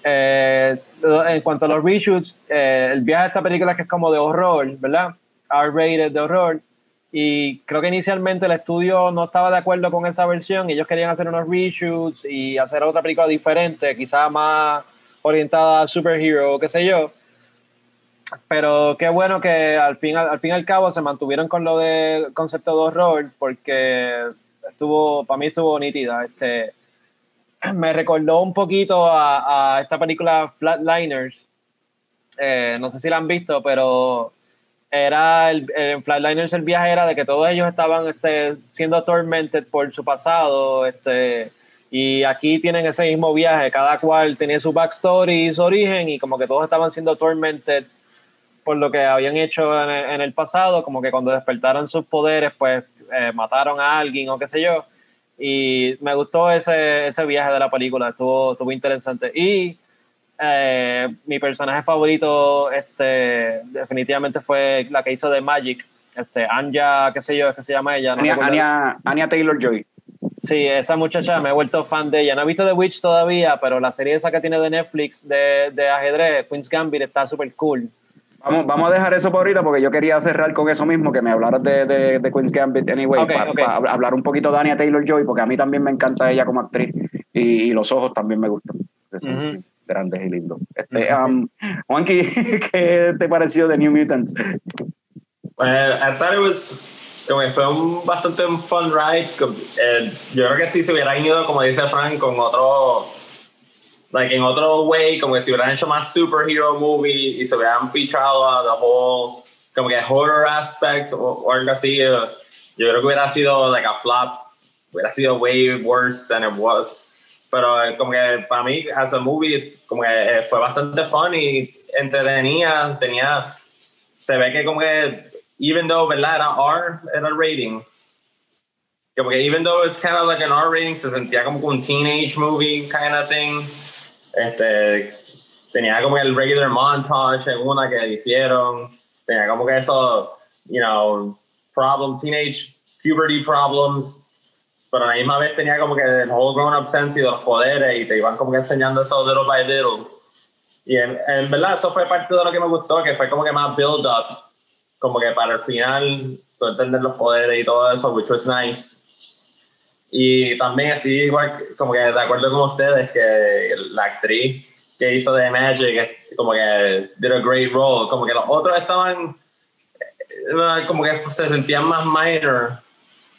Eh, en cuanto a los reshoots, eh, el viaje de esta película que es como de horror, ¿verdad? R-rated de horror. Y creo que inicialmente el estudio no estaba de acuerdo con esa versión. Ellos querían hacer unos reshoots y hacer otra película diferente, quizás más orientada a superhero o qué sé yo. Pero qué bueno que al fin, al fin y al cabo se mantuvieron con lo del concepto de horror, porque estuvo, para mí estuvo nítida. Este, me recordó un poquito a, a esta película Flatliners. Eh, no sé si la han visto, pero era el, en Flatliners el viaje era de que todos ellos estaban este, siendo tormented por su pasado, este, y aquí tienen ese mismo viaje, cada cual tenía su backstory y su origen, y como que todos estaban siendo tormented por lo que habían hecho en en el pasado, como que cuando despertaron sus poderes, pues eh, mataron a alguien o qué sé yo. Y me gustó ese, ese viaje de la película, estuvo, estuvo interesante. Y eh, mi personaje favorito este, definitivamente fue la que hizo de Magic, este, Anya, qué sé yo, qué se llama ella. No Anya, Anya, Taylor Joy. Sí, esa muchacha me he vuelto fan de ella. No he visto The Witch todavía, pero la serie esa que tiene de Netflix de, de ajedrez, Queen's Gambit, está súper cool. Vamos, vamos a dejar eso por ahorita porque yo quería cerrar con eso mismo, que me hablaras de, de, de Queen's Gambit anyway, Okay, para okay. hablar un poquito de Anya Taylor-Joy, porque a mí también me encanta ella como actriz y, y los ojos también me gustan. son Ujú. grandes y lindos. Este, um, Juanqui, ¿qué te pareció de New Mutants? Well, I thought it was, fue un bastante un fun ride. Eh, yo creo que si se hubieran ido, como dice Frank, con otro, like en otro way, como que si hubieran hecho más superhero movie y se hubieran pichado a the whole, como que horror aspect o, o algo así, eh, yo creo que hubiera sido like a flop, hubiera sido way worse than it was. Pero eh, como que para mí, as a movie, como que eh, fue bastante fun y entretenía, tenía, se ve que como que even though, ¿verdad? Era R, era rating. como que even though it's kind of like an R rating, se sentía como un teenage movie kind of thing. Este, tenía como el regular montage en una que hicieron, tenía como que eso, you know, problem, teenage puberty problems, pero a la misma vez tenía como que el whole grown up sense y los poderes y te iban como que enseñando eso little by little. Y en, en, verdad eso fue parte de lo que me gustó, que fue como que más build up, como que para el final, tú entender los poderes y todo eso, which was nice. Y también estoy igual, como que de acuerdo con ustedes, que la actriz que hizo de Magic, como que did a great role, como que los otros estaban, eh, como que se sentían más minor,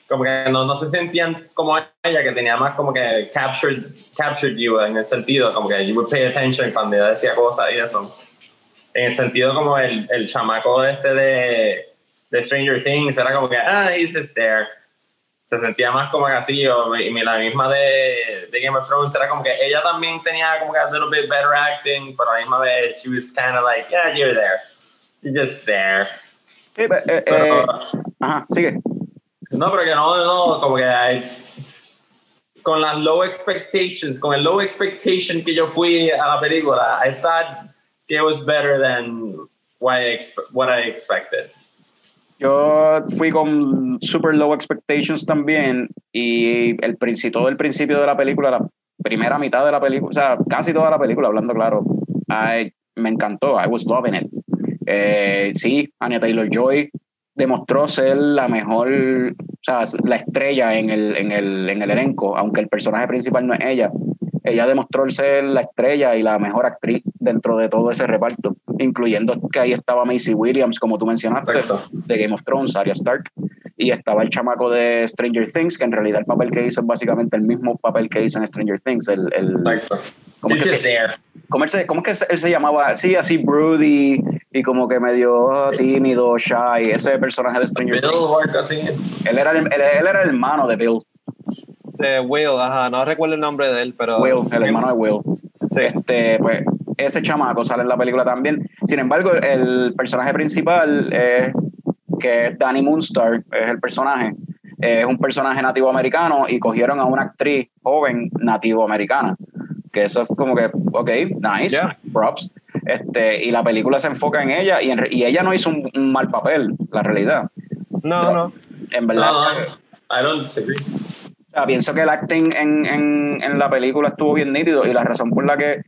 como que no, no se sentían como ella, que tenía más como que captured, captured you en el sentido, como que you would pay attention cuando ella decía cosas y eso. En el sentido como el, el chamaco este de, de Stranger Things, era como que, ah, he's just there se sentía más como que así, o, y la misma de, de, Game of Thrones era como que ella también tenía como que a little bit better acting, pero a la misma vez she was kind of like, yeah, you're there, you're just there. Sí, eh, pero, eh, ajá, sigue. No, pero que no, no, como que hay, con las low expectations, con el low expectation que yo fui a la película, I thought it was better than what I, what I expected. Yo fui con super low expectations también y el todo el principio de la película, la primera mitad de la película, o sea, casi toda la película, hablando claro, me encantó, I was loving it. Eh, sí, Anya Taylor-Joy demostró ser la mejor, o sea, la estrella en el, en, el, en el elenco, aunque el personaje principal no es ella ella demostró ser la estrella y la mejor actriz dentro de todo ese reparto, incluyendo que ahí estaba Macy Williams, como tú mencionaste, de Game of Thrones, Arya Stark, y estaba el chamaco de Stranger Things, que en realidad el papel que hizo es básicamente el mismo papel que hizo en Stranger Things. El, el, ¿cómo, es que, ¿cómo, es, ¿Cómo que él se llamaba? Sí, así broody y como que medio tímido, shy, ese personaje de Stranger Things. Él era, el, él era el hermano de Bill. Will, ajá, no recuerdo el nombre de él, pero. Will, el hermano de Will. Este, pues, ese chamaco sale en la película también. Sin embargo, el personaje principal, es que es Danny Moonstar, es el personaje, es un personaje nativo americano y cogieron a una actriz joven nativo americana. Que eso es como que, ok, nice, props. Este, y la película se enfoca en ella y, y ella no hizo un, mal papel, la realidad. No, no. En verdad. No, I don't disagree. Sea, pienso que el acting en, en, en, la película estuvo bien nítido y la razón por la que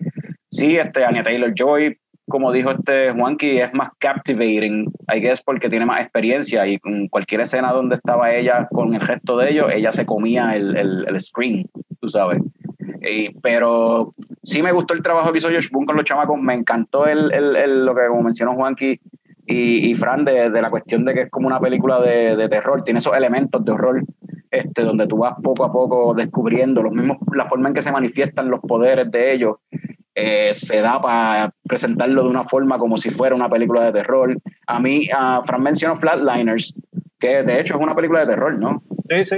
sí, este, Anya Taylor-Joy, como dijo este Juanqui, es más captivating, I guess, porque tiene más experiencia y en cualquier escena donde estaba ella con el gesto de ellos, ella se comía el, el, el screen, tú sabes. Y, pero sí me gustó el trabajo que hizo Josh Boone con los chamacos, me encantó el, el, lo que como mencionó Juanqui y, y Fran de, de, la cuestión de que es como una película de, de terror, tiene esos elementos de horror este, donde tú vas poco a poco descubriendo los mismos, la forma en que se manifiestan los poderes de ellos, eh, se da para presentarlo de una forma como si fuera una película de terror. A mí, uh, Fran mencionó Flatliners, que de hecho es una película de terror, ¿no? Sí, sí.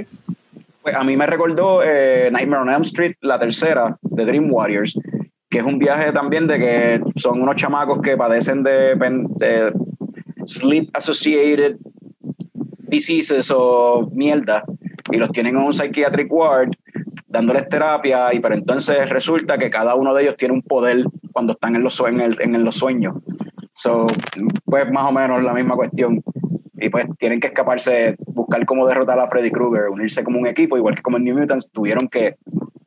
Pues a mí me recordó eh, Nightmare on Elm Street, la tercera, de Dream Warriors, que es un viaje también de que son unos chamacos que padecen de, de sleep associated diseases o mierda y los tienen en un psychiatric ward dándoles terapia, y pero entonces resulta que cada uno de ellos tiene un poder cuando están en los, en el, en los sueños. So, pues más o menos la misma cuestión. Y pues tienen que escaparse, buscar cómo derrotar a Freddy Krueger, unirse como un equipo, igual que como en New Mutants, tuvieron que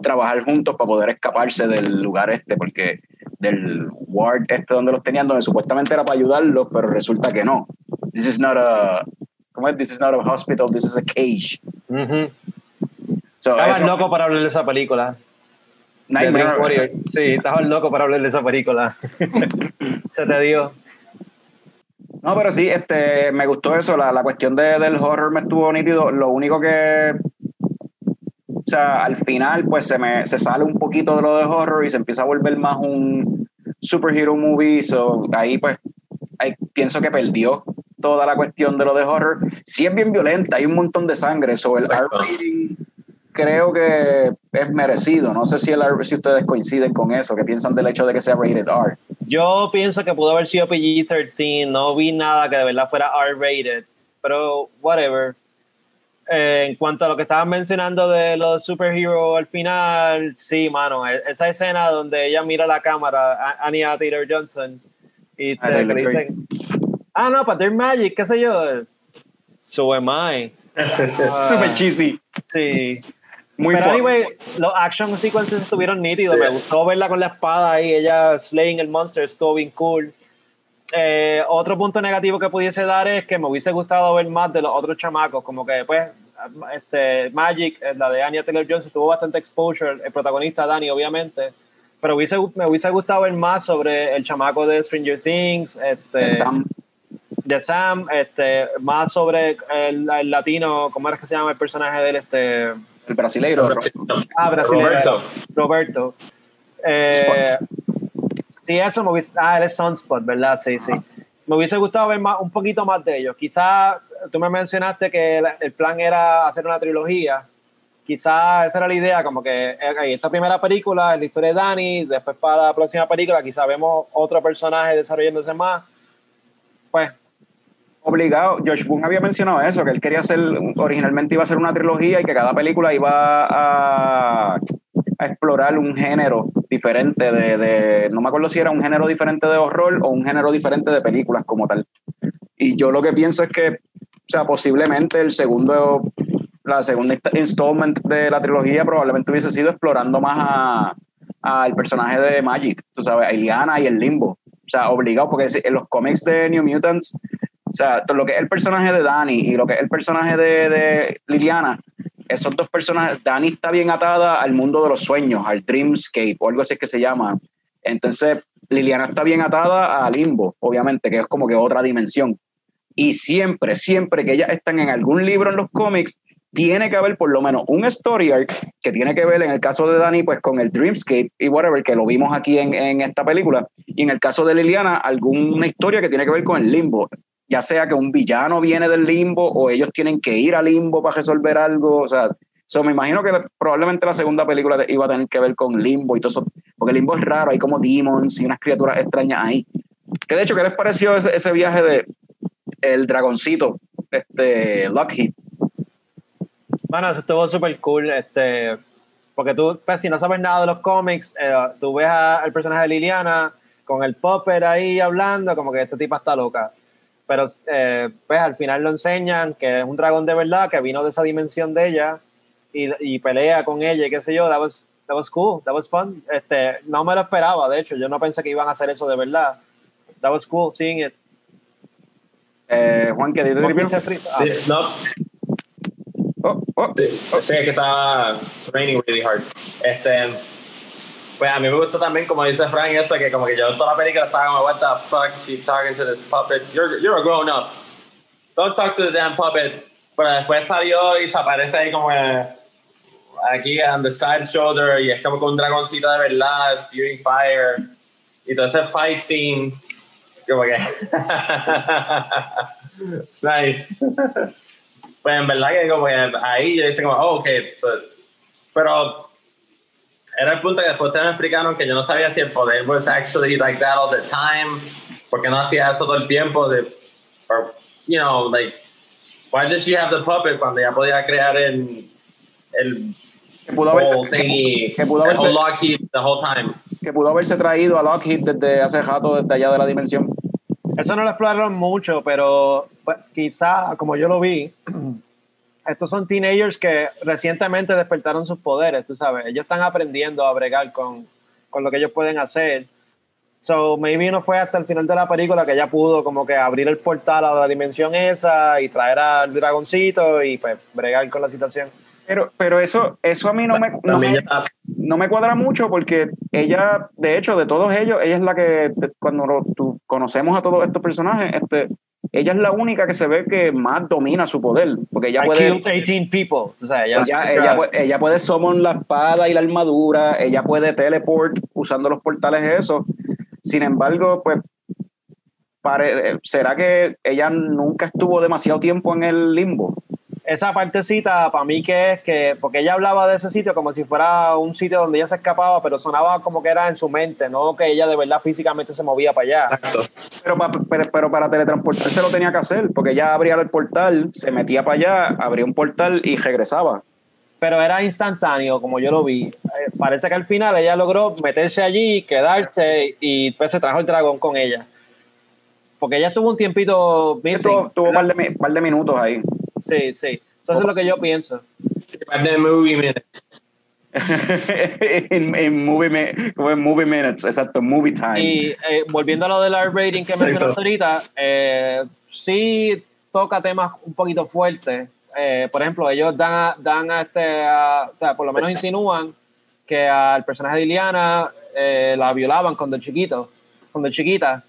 trabajar juntos para poder escaparse del lugar este, porque del ward este donde los tenían, donde supuestamente era para ayudarlos, pero resulta que no. This is not a, ¿cómo es? This is not a hospital, this is a cage. Uh estabas loco para hablar de esa película. Nightmare. Sí, estabas loco para hablar de esa película. Se te dio. No, pero sí, este, me gustó eso, la, la cuestión de, del horror me estuvo nítido. Lo único que, o sea, al final, pues se me se sale un poquito de lo de horror y se empieza a volver más un superhero movie. So, ahí, pues, ahí pienso que perdió toda la cuestión de lo de horror. Sí es bien violenta, hay un montón de sangre, sobre el R rating creo que es merecido. No sé si, el, si ustedes coinciden con eso, que piensan del hecho de que sea rated R. Yo pienso que pudo haber sido PG-13, no vi nada que de verdad fuera R-rated, pero whatever. eh, en cuanto a lo que estaban mencionando de los superheroes al final, sí, mano, e, esa escena donde ella mira la cámara, Anya Taylor Johnson, y te, le dicen, ah, no, but they're magic, qué sé yo. So am I. Ah, Super cheesy. Sí. Muy Pero anyway, los action sequences estuvieron nítidos. Me gustó verla con la espada ahí, ella slaying el monster, estuvo bien cool. Eh, otro punto negativo que pudiese dar es que me hubiese gustado ver más de los otros chamacos, como que pues este, Magic, eh, la de Anya Taylor Johnson, tuvo bastante exposure, el protagonista Danny obviamente, pero hubiese, me hubiese gustado ver más sobre el chamaco de Stranger Things, este, Sam. De Sam, este, más sobre el, el latino, ¿cómo era que se llama el personaje de él? Este, El brasileiro. Ah, brasileño. Roberto. Roberto. Eh, sí, eso me hubiese. Ah, eres Sunspot, ¿verdad? Sí, sí. Me hubiese gustado ver más, un poquito más de ellos. Quizás tú me mencionaste que el, el plan era hacer una trilogía. Quizás esa era la idea, como que ok, esta primera película es la historia de Danny, después para la próxima película quizás vemos otro personaje desarrollándose más. Pues Obligado. Josh Boone había mencionado eso, que él quería hacer, originalmente iba a ser una trilogía y que cada película iba a, a explorar un género diferente de, de, no me acuerdo si era un género diferente de horror o un género diferente de películas como tal. Y yo lo que pienso es que, o sea, posiblemente el segundo, la segunda inst- installment de la trilogía probablemente hubiese sido explorando más a al personaje de Magic, tú sabes, a Iliana y el Limbo. O sea, obligado, porque en los cómics de New Mutants, sea, todo lo que es el personaje de Dani y lo que es el personaje de, de Liliana, esos dos personajes, Dani está bien atada al mundo de los sueños, al Dreamscape o algo así que se llama. Entonces, Liliana está bien atada a Limbo, obviamente, que es como que otra dimensión. Y siempre, siempre que ellas están en algún libro en los cómics, tiene que haber por lo menos un story arc que tiene que ver en el caso de Dani, pues con el Dreamscape y whatever, que lo vimos aquí en, en esta película. Y en el caso de Liliana, alguna historia que tiene que ver con el limbo. Ya sea que un villano viene del limbo o ellos tienen que ir al limbo para resolver algo. O sea, so me imagino que probablemente la segunda película iba a tener que ver con limbo y todo eso. Porque limbo es raro, hay como demons y unas criaturas extrañas ahí. Que de hecho, ¿qué les pareció ese, ese viaje de el dragoncito, este, Lockheed? Bueno, eso estuvo súper cool, este, porque tú, pues, si no sabes nada de los cómics, eh, tú ves al personaje de Liliana con el popper ahí hablando, como que esta tipa está loca. Pero, eh, pues, al final lo enseñan que es un dragón de verdad, que vino de esa dimensión de ella y, y pelea con ella y qué sé yo, that was, that was cool, that was fun. Este, no me lo esperaba, de hecho, yo no pensé que iban a hacer eso de verdad. That was cool seeing it. Eh, Juan, ¿qué dice Porque se fri- ah, Sí, no, Oh, oh. Sí, sí, es que it's raining really hard. Este, pues a mí me gustó también, como dice Frank, eso que como que yo toda la película estaba como, what the fuck, she's talking to this puppet. You're, you're a grown up. Don't talk to the damn puppet. Pero después salió y se aparece ahí como eh, aquí on the side shoulder y es como con un dragoncito de verdad, spewing fire. Y todo ese fight scene, como que... nice. Pues en verdad que como que ahí yo hice como, oh, ok, so- pero era el punto que después ustedes me explicaron que yo no sabía si el poder was actually like that all the time, porque no hacía eso todo el tiempo, de, or, you know, like, why did she have the puppet cuando ya podía crear el, el Que pudo haberse, thingy, que pudo el haberse- whole Lockheed the whole time? que pudo haberse traído a Lockheed desde hace rato, desde allá de la dimensión. Eso no lo exploraron mucho, pero pues, quizá, como yo lo vi, estos son teenagers que recientemente despertaron sus poderes, tú sabes. Ellos están aprendiendo a bregar con, con lo que ellos pueden hacer. So, maybe no fue hasta el final de la película que ella pudo como que abrir el portal a la dimensión esa y traer al dragoncito y pues bregar con la situación. Pero, pero eso, eso a mí no me, no, me, ya- no me cuadra mucho porque ella, de hecho, de todos ellos, ella es la que, cuando lo- tú- conocemos a todos estos personajes, este, ella es la única que se ve que más domina su poder, porque ella I puede... killed 18 people. O sea, ella, Ella, ella, puede- ella puede summon la espada y la armadura, ella puede teleport usando los portales esos. Sin embargo, pues, pare- ¿será que ella nunca estuvo demasiado tiempo en el limbo? Esa partecita para mí que es que, porque ella hablaba de ese sitio como si fuera un sitio donde ella se escapaba, pero sonaba como que era en su mente, no que ella de verdad físicamente se movía para allá. Exacto. Pero, pa- pero, pero para teletransportarse lo tenía que hacer, porque ella abría el portal, se metía para allá, abría un portal y regresaba. Pero era instantáneo, como yo lo vi. Eh, parece que al final ella logró meterse allí, quedarse y pues se trajo el dragón con ella. Porque ella estuvo un tiempito missing. Tuvo, tuvo un par de, par de minutos ahí. Sí, sí. Eso es lo que yo pienso. De movie minutes. en, en movie, como en movie minutes, exacto, movie time. Y eh, volviendo a lo del R rating que mencionaste ahorita, eh, sí toca temas un poquito fuertes. Eh, por ejemplo, ellos dan, a- dan a este, a- o sea, por lo menos insinúan que al personaje de Iliana eh, la violaban cuando chiquito, cuando chiquita,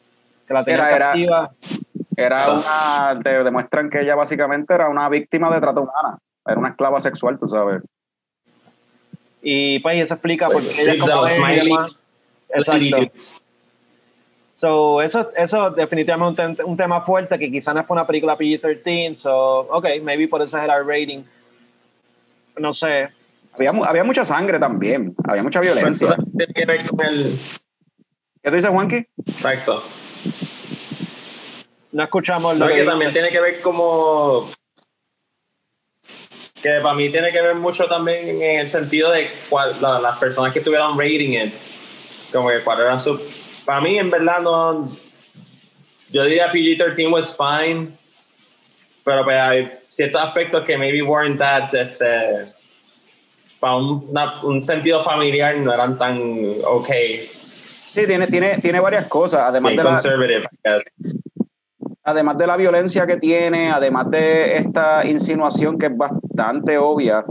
que la era- captiva. Era una, te demuestran que ella básicamente era una víctima de trata humana. Era una esclava sexual, tú sabes. Y pues eso explica por qué ella como smiley. Exacto. So, eso, eso definitivamente es un, un tema fuerte que quizás no es para una película PG-13. So, ok, maybe por eso es el rating. No sé. Había, había mucha sangre también. Había mucha violencia. ¿Qué tú dices, Juanqui? Exacto. No escuchamos No, lo que que también tiene que ver como que para mí tiene que ver mucho también en el sentido de cuál, la- las personas que estuvieron rating it como que cuál era su para mí en verdad no yo diría PG-13 was fine pero pues hay ciertos aspectos que maybe weren't that este para un, una- un sentido familiar no eran tan okay Sí, tiene, tiene, tiene varias cosas. Además bien de, la, conservative I guess. Además de la violencia que tiene, además de esta insinuación que es bastante obvia,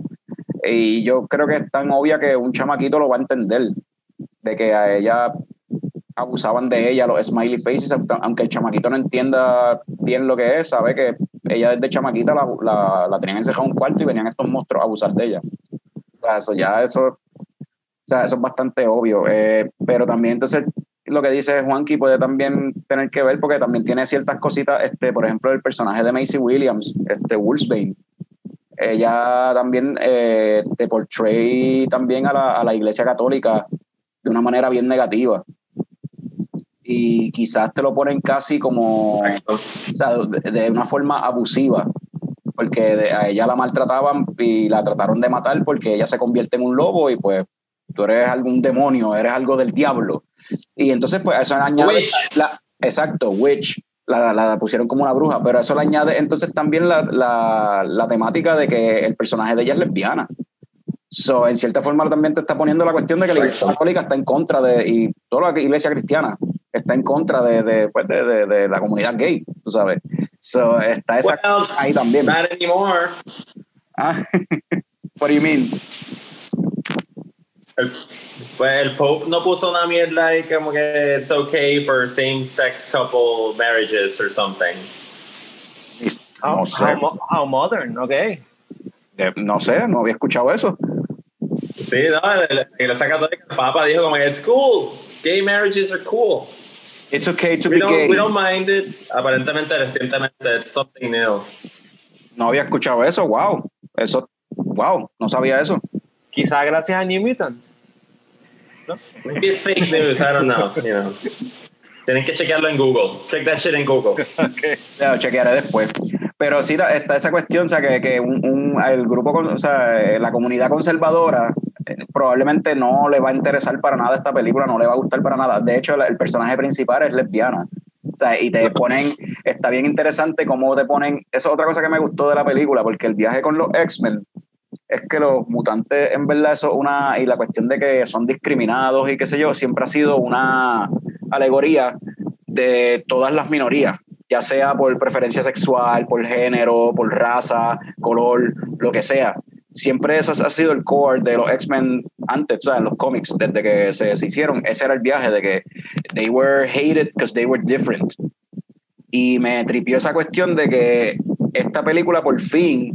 y yo creo que es tan obvia que un chamaquito lo va a entender, de que a ella abusaban de ella los smiley faces, aunque el chamaquito no entienda bien lo que es, sabe que ella desde chamaquita la, la, la tenían encerrada en un cuarto y venían estos monstruos a abusar de ella. O sea, eso ya, eso, o sea, eso es bastante obvio. Eh, pero también entonces lo que dice Juanqui puede también tener que ver porque también tiene ciertas cositas, este, por ejemplo, el personaje de Macy Williams, este Wolfsbane. Ella también eh, te portray también a la, a la iglesia católica de una manera bien negativa. Y quizás te lo ponen casi como, Exacto. o sea, de, de una forma abusiva, porque de- a ella la maltrataban y la trataron de matar porque ella se convierte en un lobo y pues tú eres algún demonio, eres algo del diablo. Y entonces pues eso añade... Witch. La, exacto, witch. La, la pusieron como una bruja, pero eso le añade entonces también la, la, la temática de que el personaje de ella es lesbiana. So, en cierta forma también te está poniendo la cuestión de que la iglesia católica está en contra de, y toda la iglesia cristiana está en contra de, de, pues, de, de- de la comunidad gay, tú sabes. So, está esa Well, ahí también. not anymore Ah, what do you mean? El, pues el Pope no puso una mierda y como que it's okay for same-sex couple marriages or something. How, No sé, how mo- how modern, ok. Eh, no sé, no había escuchado eso. Sí, no, la la iglesia católica, el Papa dijo como it's cool, gay marriages are cool. It's okay to We be don't, gay. we don't mind it. Aparentemente, recientemente, it's something new. No había escuchado eso, wow. Eso, wow, no sabía eso. Quizá gracias a New Mutants. Maybe it's fake news, I don't know, you know. Tienen que chequearlo en Google. Check that shit en Google. Ya lo chequearé después. Pero sí está esa cuestión, o sea, que, que un, un- el grupo, con- o sea, eh, la comunidad conservadora eh, probablemente no le va a interesar para nada esta película, no le va a gustar para nada. De hecho, el, el personaje principal es lesbiana. O sea, y te ponen, está bien interesante cómo te ponen, esa es otra cosa que me gustó de la película, porque el viaje con los X-Men es que los mutantes, en verdad, eso es una, y la cuestión de que son discriminados y qué sé yo, siempre ha sido una alegoría de todas las minorías, ya sea por preferencia sexual, por género, por raza, color, lo que sea. Siempre eso ha sido el core de los X-Men antes, o sea, en los cómics, desde que se, se hicieron. Ese era el viaje de que they were hated because they were different. Y me tripió esa cuestión de que esta película por fin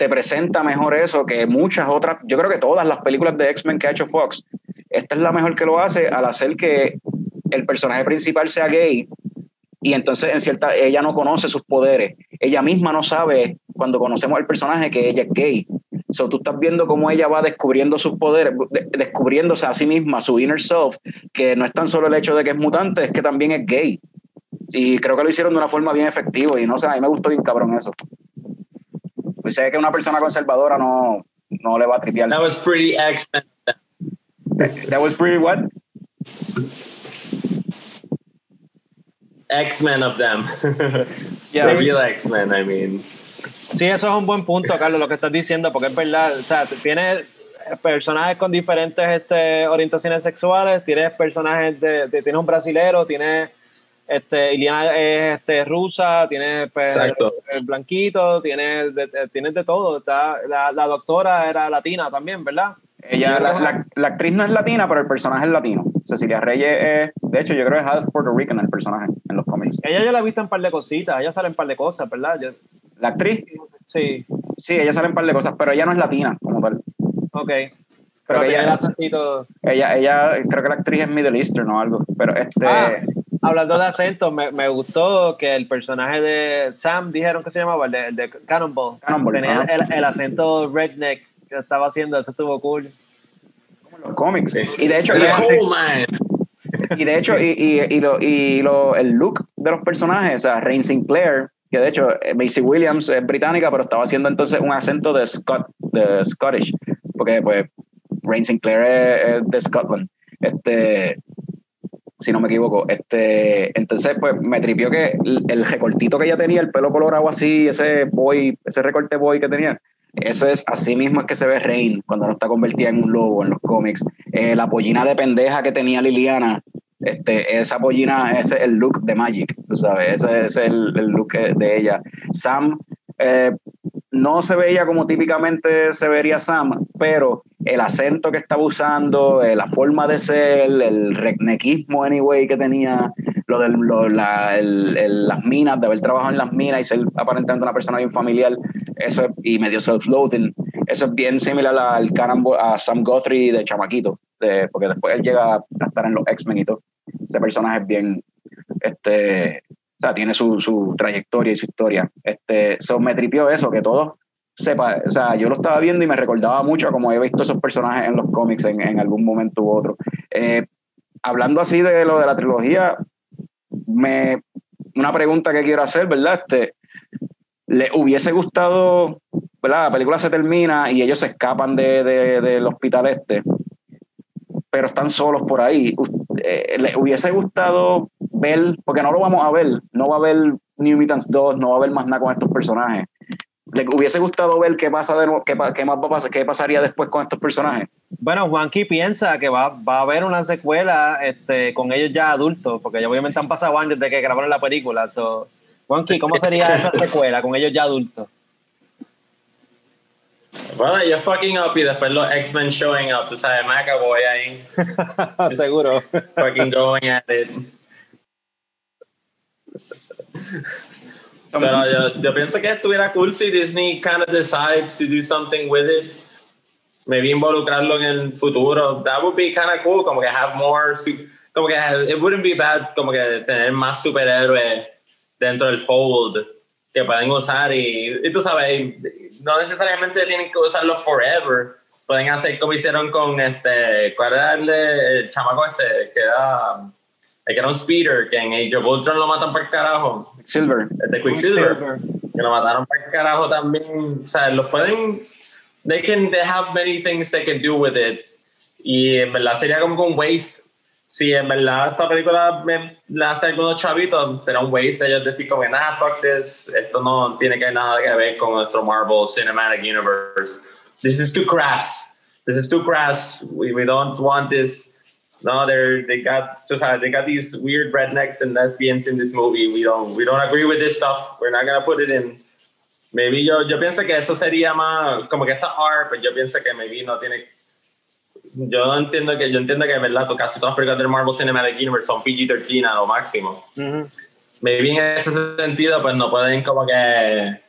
te presenta mejor eso que muchas otras, yo creo que todas las películas de X-Men que ha hecho Fox, esta es la mejor que lo hace al hacer que el personaje principal sea gay y entonces en cierta ella no conoce sus poderes, ella misma no sabe cuando conocemos el personaje que ella es gay. So, tú estás viendo cómo ella va descubriendo sus poderes, descubriéndose a sí misma, su inner self, que no es tan solo el hecho de que es mutante, es que también es gay. Y creo que lo hicieron de una forma bien efectiva y no sé, a mí me gustó bien cabrón eso. Pues sé que una persona conservadora no, no le va a tripear. That was pretty X-Men. That was pretty what? X-Men of them. Yeah. The real X-Men, I mean. Sí, eso es un buen punto, Carlos, lo que estás diciendo, porque es verdad, o sea, tienes personajes con diferentes este, orientaciones sexuales, tienes personajes de, de- tienes un brasilero, tienes este, Iliana es este, rusa, tienes pues, Exacto. el blanquito, tienes de, de- tienes de todo. Está, la, la doctora era latina también, ¿verdad? Ella, la, la- la actriz no es latina, pero el personaje es latino. Cecilia Reyes es, de hecho, yo creo que es half Puerto Rican el personaje en los cómics. Ella yo la he visto en un par de cositas, ella sale en un par de cosas, ¿verdad? Yo- La actriz, sí, sí, ella sale en un par de cosas, pero ella no es latina como tal. ok. Pero tiene ella-. Ella, ella, creo que la actriz es Middle Eastern o algo, pero este, Ah, hablando de acento, me, me gustó que el personaje de Sam, dijeron que se llamaba, el de, el de Cannonball, Cannonball, tenía ajá. el, el acento redneck que estaba haciendo, eso estuvo cool. en los cómics. Sí. Y de hecho, Coal Man. y de hecho, y, y, y, lo, y lo, el look de los personajes, o sea, Rain Sinclair, que de hecho eh, Macy Williams es británica, pero estaba haciendo entonces un acento de, Scot, de Scottish, porque pues Rain Sinclair es, es de Scotland. Este, si no me equivoco. Este, entonces, pues me tripió que el, el recortito que ella tenía, el pelo colorado así, ese boy, ese recorte boy que tenía, eso es así mismo es que se ve Rain cuando no está convertida en un lobo en los cómics. Eh, la pollina de pendeja que tenía Liliana, este, esa pollina, ese es el look de Magic, tú sabes, ese, es el, el look de ella. Sam eh, no se veía como típicamente se vería Sam, pero el acento que estaba usando, eh, la forma de ser, el redneckismo anyway que tenía, lo de las minas, de haber trabajado en las minas y ser aparentemente una persona bien familiar, eso es- y medio self-loathing, eso es bien similar al a Sam Guthrie de Chamaquito, porque después él llega a estar en los X-Men y todo. Ese personaje es bien, este, o sea, tiene su, su trayectoria y su historia. Este, so, me tripió eso, que todos sepa, o sea, yo lo estaba viendo y me recordaba mucho a como he visto esos personajes en los cómics en, en algún momento u otro. Eh, hablando así de lo de la trilogía, me, una pregunta que quiero hacer, ¿verdad? Este, ¿Le hubiese gustado, ¿verdad? La película se termina y ellos se escapan de, de- del hospital este, pero están solos por ahí. Eh, ¿Le hubiese gustado ver, porque no lo vamos a ver, no va a haber New Mutants 2, no va a haber más nada con estos personajes? ¿Le hubiese gustado ver qué pasa de nuevo, qué, qué más va a pasar, qué pasaría después con estos personajes? Bueno, Juanqui piensa que va, va a haber una secuela este, con ellos ya adultos, porque ya obviamente han pasado años desde que grabaron la película. So, Juanqui, ¿cómo sería esa secuela con ellos ya adultos? Bueno, yo fucking up y después los X-Men showing up, tú sabes, Macaboy ahí, Seguro. fucking going at it. Pero yo, yo pienso que estuviera cool si Disney kind of decides to do something with it. Maybe involucrarlo en el futuro. That would be kind of cool. Como que have more. Como que have- it wouldn't be bad. Como que tener más superhéroes dentro del fold que pueden usar. Y, y tú sabes, no necesariamente tienen que usarlo forever. Pueden hacer como hicieron con este. ¿Cuál era el, el chamaco este? Que era. el que era un speeder, que en Age of Ultron lo matan por carajo Silver. de Quicksilver, que lo mataron el carajo también. O sea, los pueden. They can. They have many things they can do with it. Y en verdad sería como un waste. Si en verdad esta película me hace algunos chavitos, será un waste ellos decir como, nah, fuck this, esto no tiene que nada que ver con nuestro Marvel Cinematic Universe. This is too crass. This is too crass. We, we don't want this. No, they're they got just they got these weird rednecks and lesbians in this movie. We don't we don't agree with this stuff. We're not gonna put it in. Maybe yo yo pienso que eso sería más como que está R, pero yo pienso que maybe no tiene. Yo entiendo que yo entiendo que verdad casi todas las películas del Marvel Cinematic Universe son PG-13 a lo máximo. Ujú. Maybe en ese sentido pues no pueden como que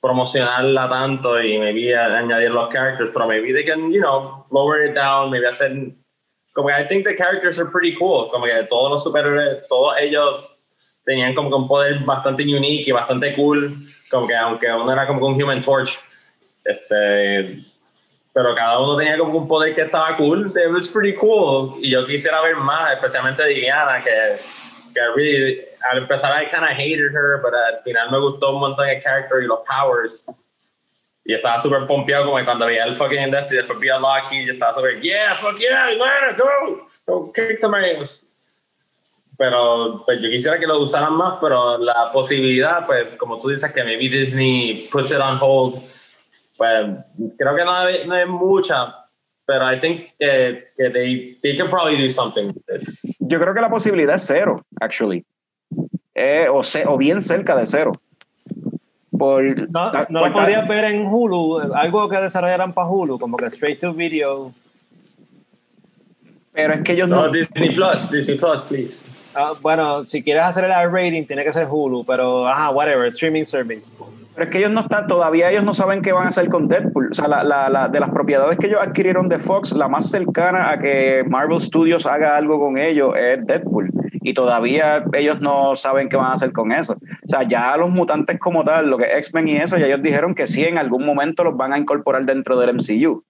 promocionarla tanto y maybe a- añadir los characters, pero maybe they can, you know, lower it down, maybe hacer como que I think the characters are pretty cool, como que todos los superhéroes, todos ellos tenían como que un poder bastante unique y bastante cool, como que aunque uno era como un Human Torch, este, pero cada uno tenía como un poder que estaba cool, it was pretty cool, y yo quisiera ver más, especialmente Diana, que, que really, al empezar I kind of hated her, pero al final me gustó un montón el character y los powers, y estaba súper pompeado como cuando veía el fucking Death y después vi a Loki, y estaba súper, yeah, fuck yeah, Diana, go, go kick some ass pero pues yo quisiera que lo usaran más, pero la posibilidad, pues como tú dices que maybe Disney puts it on hold, pues creo que no, hay, no mucha, pero I think que, que they, they can probably do something with it. Yo creo que la posibilidad es cero, actually. Eh, o, se, o bien cerca de cero. Por, no, no lo podrías ver en Hulu, algo que desarrollaran para Hulu, como que straight to video. Pero es que ellos no. no Disney Plus, Disney Plus, please. Uh, bueno, si quieres hacer el rating, tiene que ser Hulu, pero ajá, whatever, streaming service. Pero es que ellos no están, todavía ellos no saben qué van a hacer con Deadpool. O sea, la, la, la, de las propiedades que ellos adquirieron de Fox, la más cercana a que Marvel Studios haga algo con ellos es Deadpool. Y todavía ellos no saben qué van a hacer con eso. O sea, ya los mutantes como tal, lo que X-Men y eso, ya ellos dijeron que sí, en algún momento los van a incorporar dentro del MCU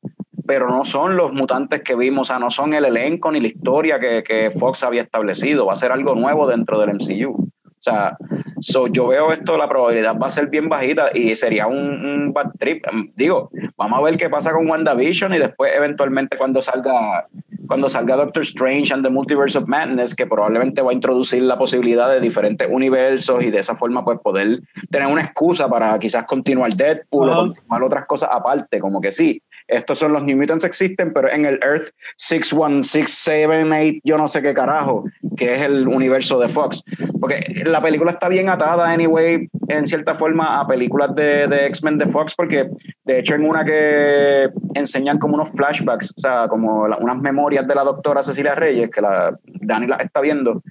pero no son los mutantes que vimos, o sea, no son el elenco ni la historia que, que Fox había establecido, va a ser algo nuevo dentro del MCU. O sea, so, yo veo esto, la probabilidad va a ser bien bajita y sería un, un, bad trip. Digo, vamos a ver qué pasa con WandaVision y después eventualmente cuando salga cuando salga Doctor Strange and the Multiverse of Madness, que probablemente va a introducir la posibilidad de diferentes universos y de esa forma pues poder tener una excusa para quizás continuar Deadpool o continuar otras cosas aparte, como que sí, estos son los New Mutants existen, pero en el Earth 61678, yo no sé qué carajo, que es el universo de Fox. Porque la película está bien atada, anyway, en cierta forma, a películas de, de X-Men de Fox, porque de hecho en una que enseñan como unos flashbacks, o sea, como unas memorias de la doctora Cecilia Reyes, que la Dani la está viendo.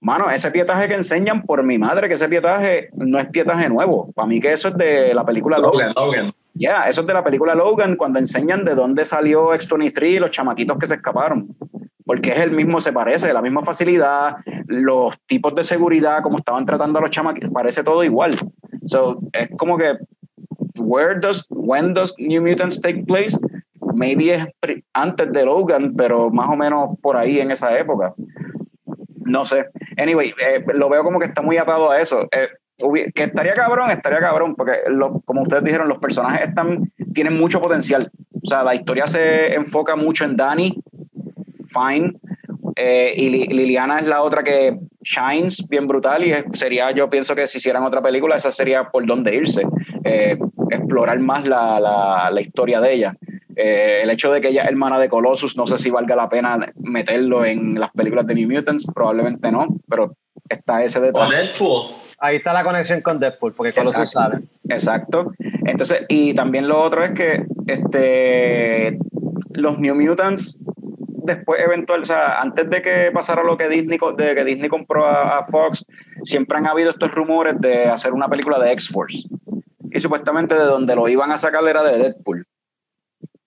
Mano, ese pietaje que enseñan, por mi madre, que ese pietaje no es pietaje nuevo. Para mí que eso es de la película Logan. Logan. Ya, eso es de la película Logan, cuando enseñan de dónde salió X-23 y los chamaquitos que se escaparon. Porque es el mismo, se parece, la misma facilidad, los tipos de seguridad, como estaban tratando a los chamaquitos, parece todo igual. So, es como que, where does, when does New Mutants take place? Maybe es antes de Logan, pero más o menos por ahí en esa época. No sé. Anyway, eh, lo veo como que está muy atado a eso. Eh, que estaría cabrón, estaría cabrón, porque como ustedes dijeron, los personajes están, tienen mucho potencial. O sea, la historia se enfoca mucho en Danny, Fine, eh, y Liliana es la otra que shines bien brutal y sería, yo pienso que si hicieran otra película, esa sería por dónde irse, eh, explorar más la, la, la, historia de ella. Eh, el hecho de que ella es hermana de Colossus, no sé si valga la pena meterlo en las películas de New Mutants, probablemente no, pero está ese detalle. Ahí está la conexión con Deadpool, porque Colossus sabe. Exacto. Entonces, y también lo otro es que este, los New Mutants, después eventual, o sea, antes de que pasara lo que Disney, de que Disney compró a, Fox, siempre han habido estos rumores de hacer una película de X-Force. Y supuestamente de donde lo iban a sacar era de Deadpool.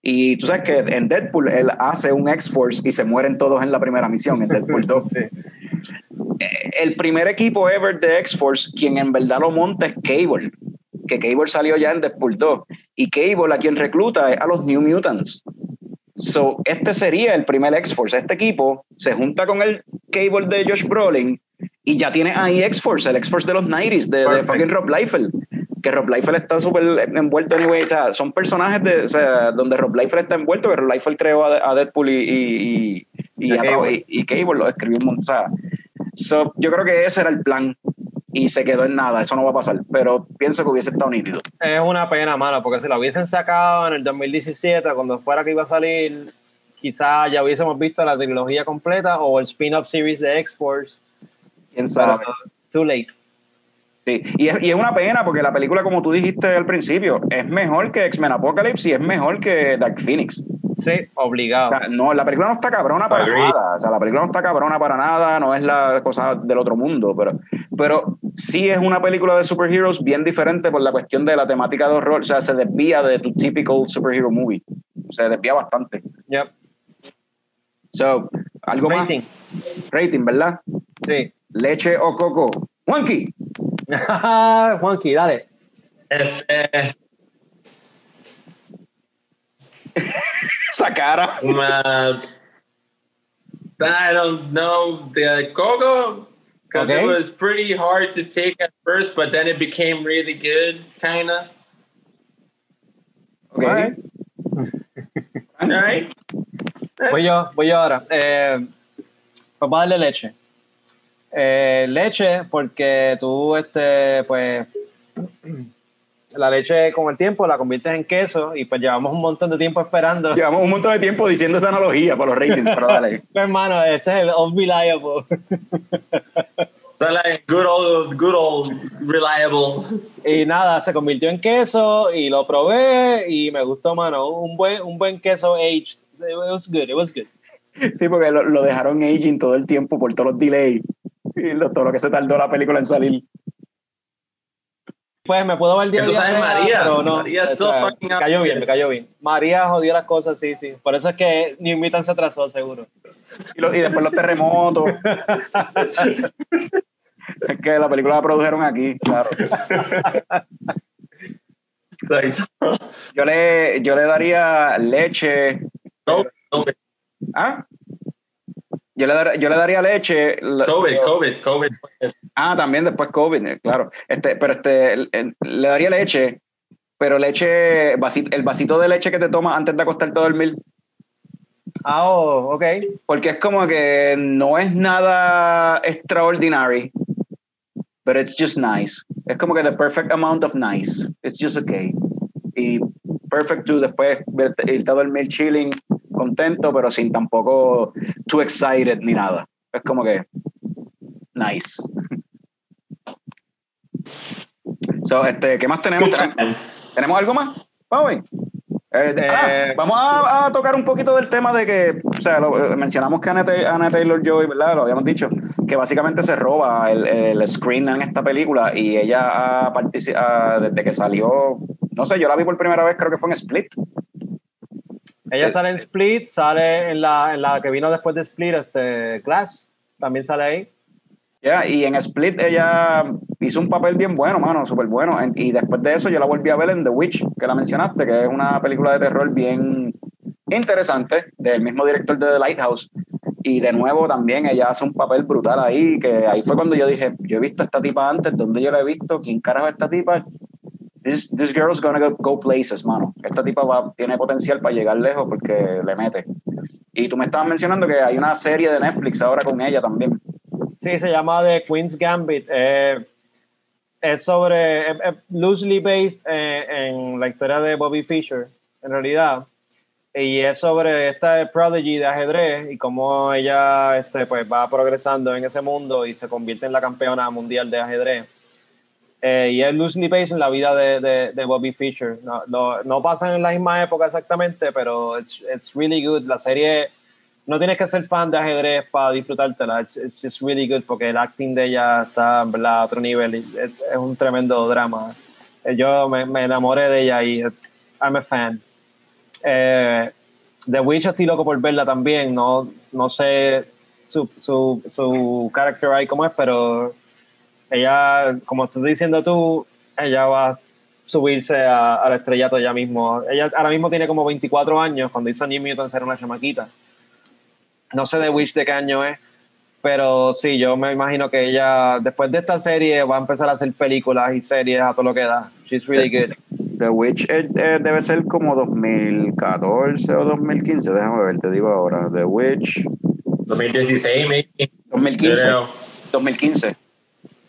Y tú sabes que en Deadpool él hace un X-Force y se mueren todos en la primera misión, en Deadpool 2. sí el primer equipo ever de X-Force, quien en verdad lo monta es Cable, que Cable salió ya en Deadpool 2. Y Cable a quien recluta es a los New Mutants. So, este sería el primer X-Force. Este equipo se junta con el Cable de Josh Brolin y ya tiene ahí X-Force, el X-Force de los 90s, de, de, fucking Rob Liefeld. Que Rob Liefeld está súper envuelto, anyway. O sea, son personajes de, o sea, donde Rob Liefeld está envuelto, que Rob Liefeld creó a, Deadpool y, y, y, y, Cable. y, Cable lo escribió un montón. O sea, So, yo creo que ese era el plan y se quedó en nada, eso no va a pasar, pero pienso que hubiese estado nítido. Es una pena, mala, porque si lo hubiesen sacado en el 2017, cuando fuera que iba a salir, quizás ya hubiésemos visto la trilogía completa o el spin-off series de X-Force. ¿Quién sabe? too late. Sí, y es, y es, una pena porque la película, como tú dijiste al principio, es mejor que X-Men Apocalypse y es mejor que Dark Phoenix. Sí, obligado. no, la película no está cabrona para nada. O sea, la película no está cabrona para nada, no es la cosa del otro mundo, pero, pero sí es una película de superheroes bien diferente por la cuestión de la temática de horror. O sea, se desvía de tu typical superhero movie. Se desvía bastante. Yep. So, algo Rating. más. Rating, ¿verdad? Sí. Leche o coco. Juanqui. Juanqui, dale. Este, Esa cara. uh, I don't know the coco because Okay. it was pretty hard to take at first, but then it became really good, kind of. Ok. Alright. All right. Voy yo, voy yo ahora. Eh, vamos a darle leche. Eh, leche, porque tú, este, pues, la leche con el tiempo la conviertes en queso y pues llevamos un montón de tiempo esperando. Llevamos un montón de tiempo diciendo esa analogía para los ratings, pero dale. Hermano, ese es el unreliable. So like good old, good old, reliable. Y nada, se convirtió en queso y lo probé y me gustó, mano. Un buen, un buen queso aged. It was good, it was good. Sí, porque lo, lo dejaron aging todo el tiempo por todos los delays y lo- todo lo que se tardó la película en salir. Pues me puedo ver día tú día sabes, fea, María. pero no. María o still sea, fucking me cayó bien, me cayó bien. María jodió las cosas, sí, sí. Por eso es que New Mutant se atrasó, seguro. Y, lo- y después los terremotos. es que la película la produjeron aquí, claro. Like, Yo le, yo le daría leche. COVID, ¿Ah? Yo le, dar- yo le daría leche. COVID, COVID, COVID. Ah, también después COVID, eh, claro. Este, pero este, le daría leche, pero leche, el vasito de leche que te tomas antes de acostarte a dormir, Ah, oh, ok. porque es como que no es nada extraordinary, but it's just nice. Es como que the perfect amount of nice. It's just okay. Y perfect to después irte a dormir chilling, contento, pero sin tampoco too excited ni nada. Es como que nice. So, este, ¿qué más tenemos? ¿Tenemos algo más? Vamos. Eh, Eh, ah, vamos a, a tocar un poquito del tema de que, o sea, lo- eh, mencionamos que Anna, Ta- Anna Taylor Joy, ¿verdad? Lo habíamos dicho, que básicamente se roba el, el screen en esta película y ella ha participado desde que salió, no sé, yo la vi por primera vez, creo que fue en Split. Ella Eh, sale en Split, sale en la, en la que vino después de Split, este, Glass, también sale ahí. Ya, y en Split ella hizo un papel bien bueno, mano, súper bueno. En- Y después de eso yo la volví a ver en The Witch, que la mencionaste, que es una película de terror bien interesante, del mismo director de The Lighthouse. Y de nuevo también ella hace un papel brutal ahí, que ahí fue cuando yo dije, yo he visto a esta tipa antes, ¿dónde yo la he visto? ¿Quién carajo es esta tipa? This, this girl's gonna go, go places, mano. Esta tipa va, tiene potencial para llegar lejos porque le mete. Y tú me estabas mencionando que hay una serie de Netflix ahora con ella también. Sí, se llama The Queen's Gambit. Eh, es sobre, loosely based eh, en la historia de Bobby Fischer, en realidad. Y es sobre esta prodigy de ajedrez y cómo ella este, pues, va progresando en ese mundo y se convierte en la campeona mundial de ajedrez. Eh, y es loosely based en la vida de, de, Bobby Fischer. No, no, no pasan en la misma época exactamente, pero it's, it's really good. La serie no tienes que ser fan de ajedrez para disfrutártela. It's, it's just really good porque el acting de ella está verdad, a otro nivel. Es, es un tremendo drama. Eh, Yo me, enamoré de ella y I'm a fan. Eh, The Witch estoy loco por verla también. No, no sé su, su, su character ahí cómo es, pero ella, como estás diciendo tú, ella va a subirse a- al estrellato ya mismo. Ella ahora mismo tiene como 24 años. Cuando hizo New Mutants era una chamaquita. No sé de Witch de qué año es, pero sí, yo me imagino que ella, después de esta serie, va a empezar a hacer películas y series a todo lo que da. She's really good. The Witch eh, eh, debe ser como 2014 o 2015, déjame ver, te digo ahora. The Witch 2016, maybe. 2015. Creo. 2015.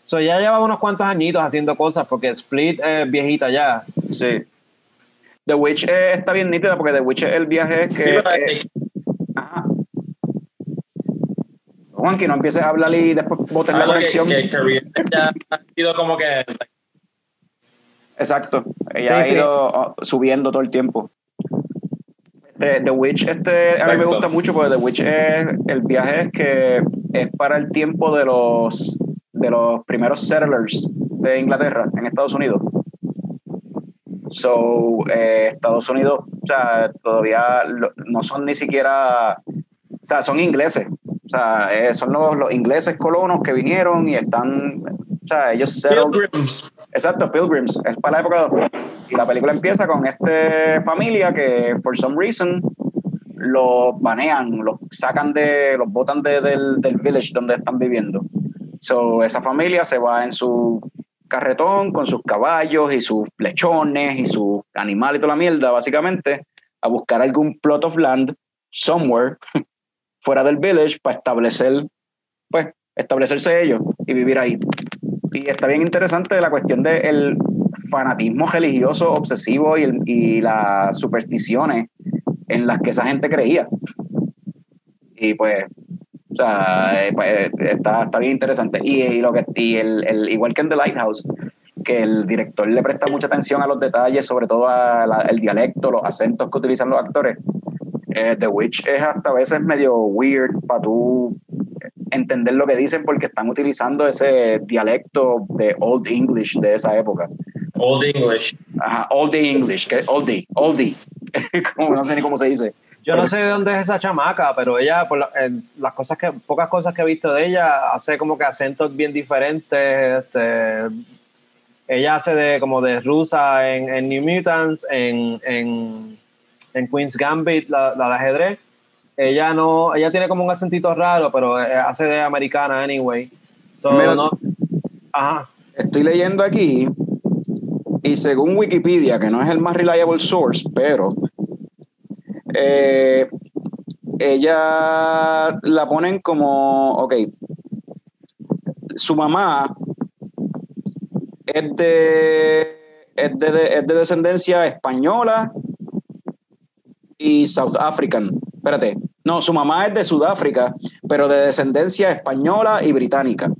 So, ya lleva unos cuantos añitos haciendo cosas porque Split es viejita ya. Sí. The Witch eh, está bien nítida porque The Witch es el viaje que. Sí, pero, eh, ajá. Juanqui, no empieces a hablar y después botes la algo que, conexión. que career ya ha sido como que Exacto. Ella Sí, ha sí. ido oh, subiendo todo el tiempo. The, The Witch, este, a mí me gusta mucho porque The Witch es, el viaje es que es para el tiempo de los, de los primeros settlers de Inglaterra en Estados Unidos. So, eh, Estados Unidos, o sea, todavía lo- no son ni siquiera, o sea, son ingleses. O sea, eh, son los, los ingleses colonos que vinieron y están, o sea, ellos settled, pilgrims. Exacto, Pilgrims, es para la época de... Y la película empieza con esta familia que, for some reason, los banean, los sacan de, los botan de, del, del village donde están viviendo. So, esa familia se va en su carretón con sus caballos y sus lechones y sus animales y toda la mierda, básicamente, a buscar algún plot of land somewhere fuera del village para establecer, pues, establecerse ellos y vivir ahí. Y está bien interesante la cuestión del fanatismo religioso obsesivo y, y las supersticiones en las que esa gente creía. Y pues, o sea, eh, pues, eh, está, está, bien interesante. Y, y lo que, y el, el, igual que en The Lighthouse, que el director le presta mucha atención a los detalles, sobre todo al dialecto, los acentos que utilizan los actores. Eh, The Witch es hasta a veces medio weird para tú entender lo que dicen porque están utilizando ese dialecto de Old English de esa época. Old English. Ajá, Old English, que oldie, oldie. como, no sé ni cómo se dice. Yo no sé de dónde es esa chamaca, pero ella, por las cosas que, pocas cosas que he visto de ella, hace como que acentos bien diferentes. Este, ella hace de como de rusa en, en New Mutants, en, en, en, Queen's Gambit, la, la de ajedrez. Ella no, ella tiene como un acentito raro, pero eh, hace de americana anyway. no, ajá. Estoy leyendo aquí y según Wikipedia, que no es el más reliable source, pero eh, ella la ponen como, ok, su mamá es de, es de, es de descendencia española y South African. Espérate, no, su mamá es de Sudáfrica, pero de descendencia española y británica.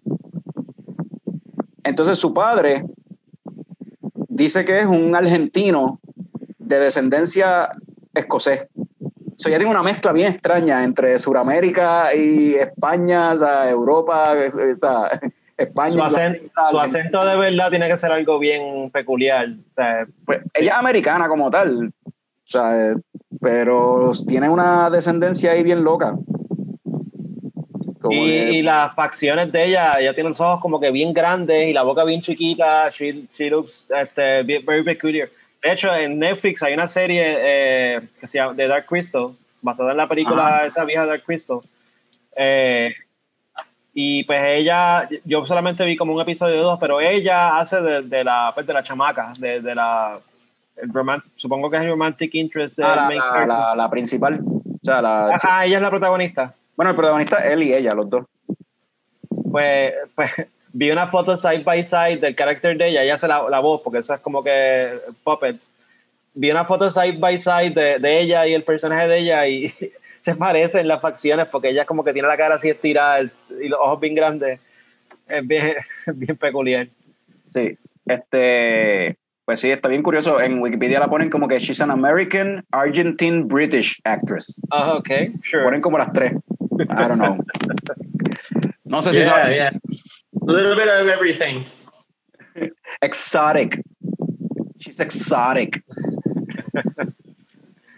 Entonces su padre dice que es un argentino de descendencia escocés. So, ya tiene una mezcla bien extraña entre Sudamérica y España, o sea, Europa, o sea, España. Su acento, su acento, de verdad tiene que ser algo bien peculiar. O sea, pues, ella es americana como tal, o sea, pero tiene una descendencia ahí bien loca. Y, y, las facciones de ella, ella tiene los ojos como que bien grandes y la boca bien chiquita. She, she looks este, very peculiar. De hecho, en Netflix hay una serie eh, que se llama The Dark Crystal, basada en la película esa vieja Dark Crystal. Eh, y pues ella, yo solamente vi como un episodio de dos, pero ella hace de, de la, pues de la chamaca, de, de la, supongo que es el romantic interest de ah, la, la, la, principal. O sea, la, ah, ella es la protagonista. Bueno, el protagonista él y ella, los dos. Pues, pues vi una foto side by side del carácter de ella, ella hace la, la, voz, porque eso es como que puppets. Vi una foto side by side de, de ella y el personaje de ella y se parecen las facciones porque ella como que tiene la cara así estirada y los ojos bien grandes. Es bien, bien peculiar. Sí, este, pues sí, está bien curioso. En Wikipedia la ponen como que she's an American, Argentine, British actress. Ah, ok, sure. Ponen como las tres. I don't know. No sé si yeah, saben. Yeah. A little bit of everything. Exotic. She's exotic.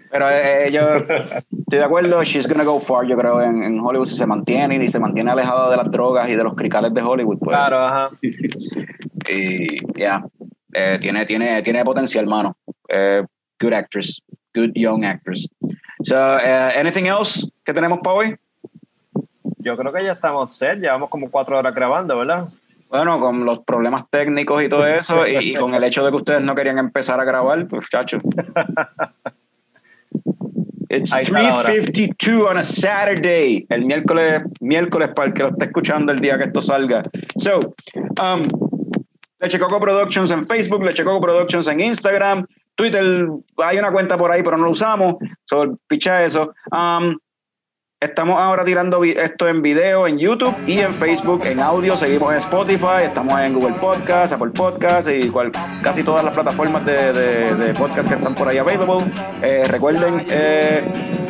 Pero eh, yo estoy de acuerdo, she's gonna go far, yo creo, en, en, Hollywood si se mantiene y se mantiene alejada de las drogas y de los cricales de Hollywood. Pues. Claro, ajá. y ya, eh, tiene, tiene, tiene potencial, mano. Eh, good actress, good young actress. So, uh, anything else que tenemos para hoy? Yo creo que ya estamos set, llevamos como cuatro horas grabando, ¿verdad? Bueno, con los problemas técnicos y todo eso, y, y, con el hecho de que ustedes no querían empezar a grabar, pues chacho. It's 3.52 on a Saturday. El miércoles, miércoles para el que lo esté escuchando el día que esto salga. So, um, Leche Coco Productions en Facebook, Leche Coco Productions en Instagram, Twitter, hay una cuenta por ahí, pero no lo usamos. So, picha eso. Um, Estamos ahora tirando esto en video en YouTube y en Facebook, en audio. Seguimos en Spotify, estamos en Google Podcast, Apple Podcast y cual, casi todas las plataformas de, podcast que están por ahí available. Eh, recuerden, eh,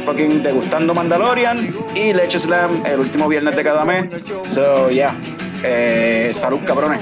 fucking degustando Mandalorian y Leche Slam el último viernes de cada mes. So, yeah. Eh, salud, cabrones.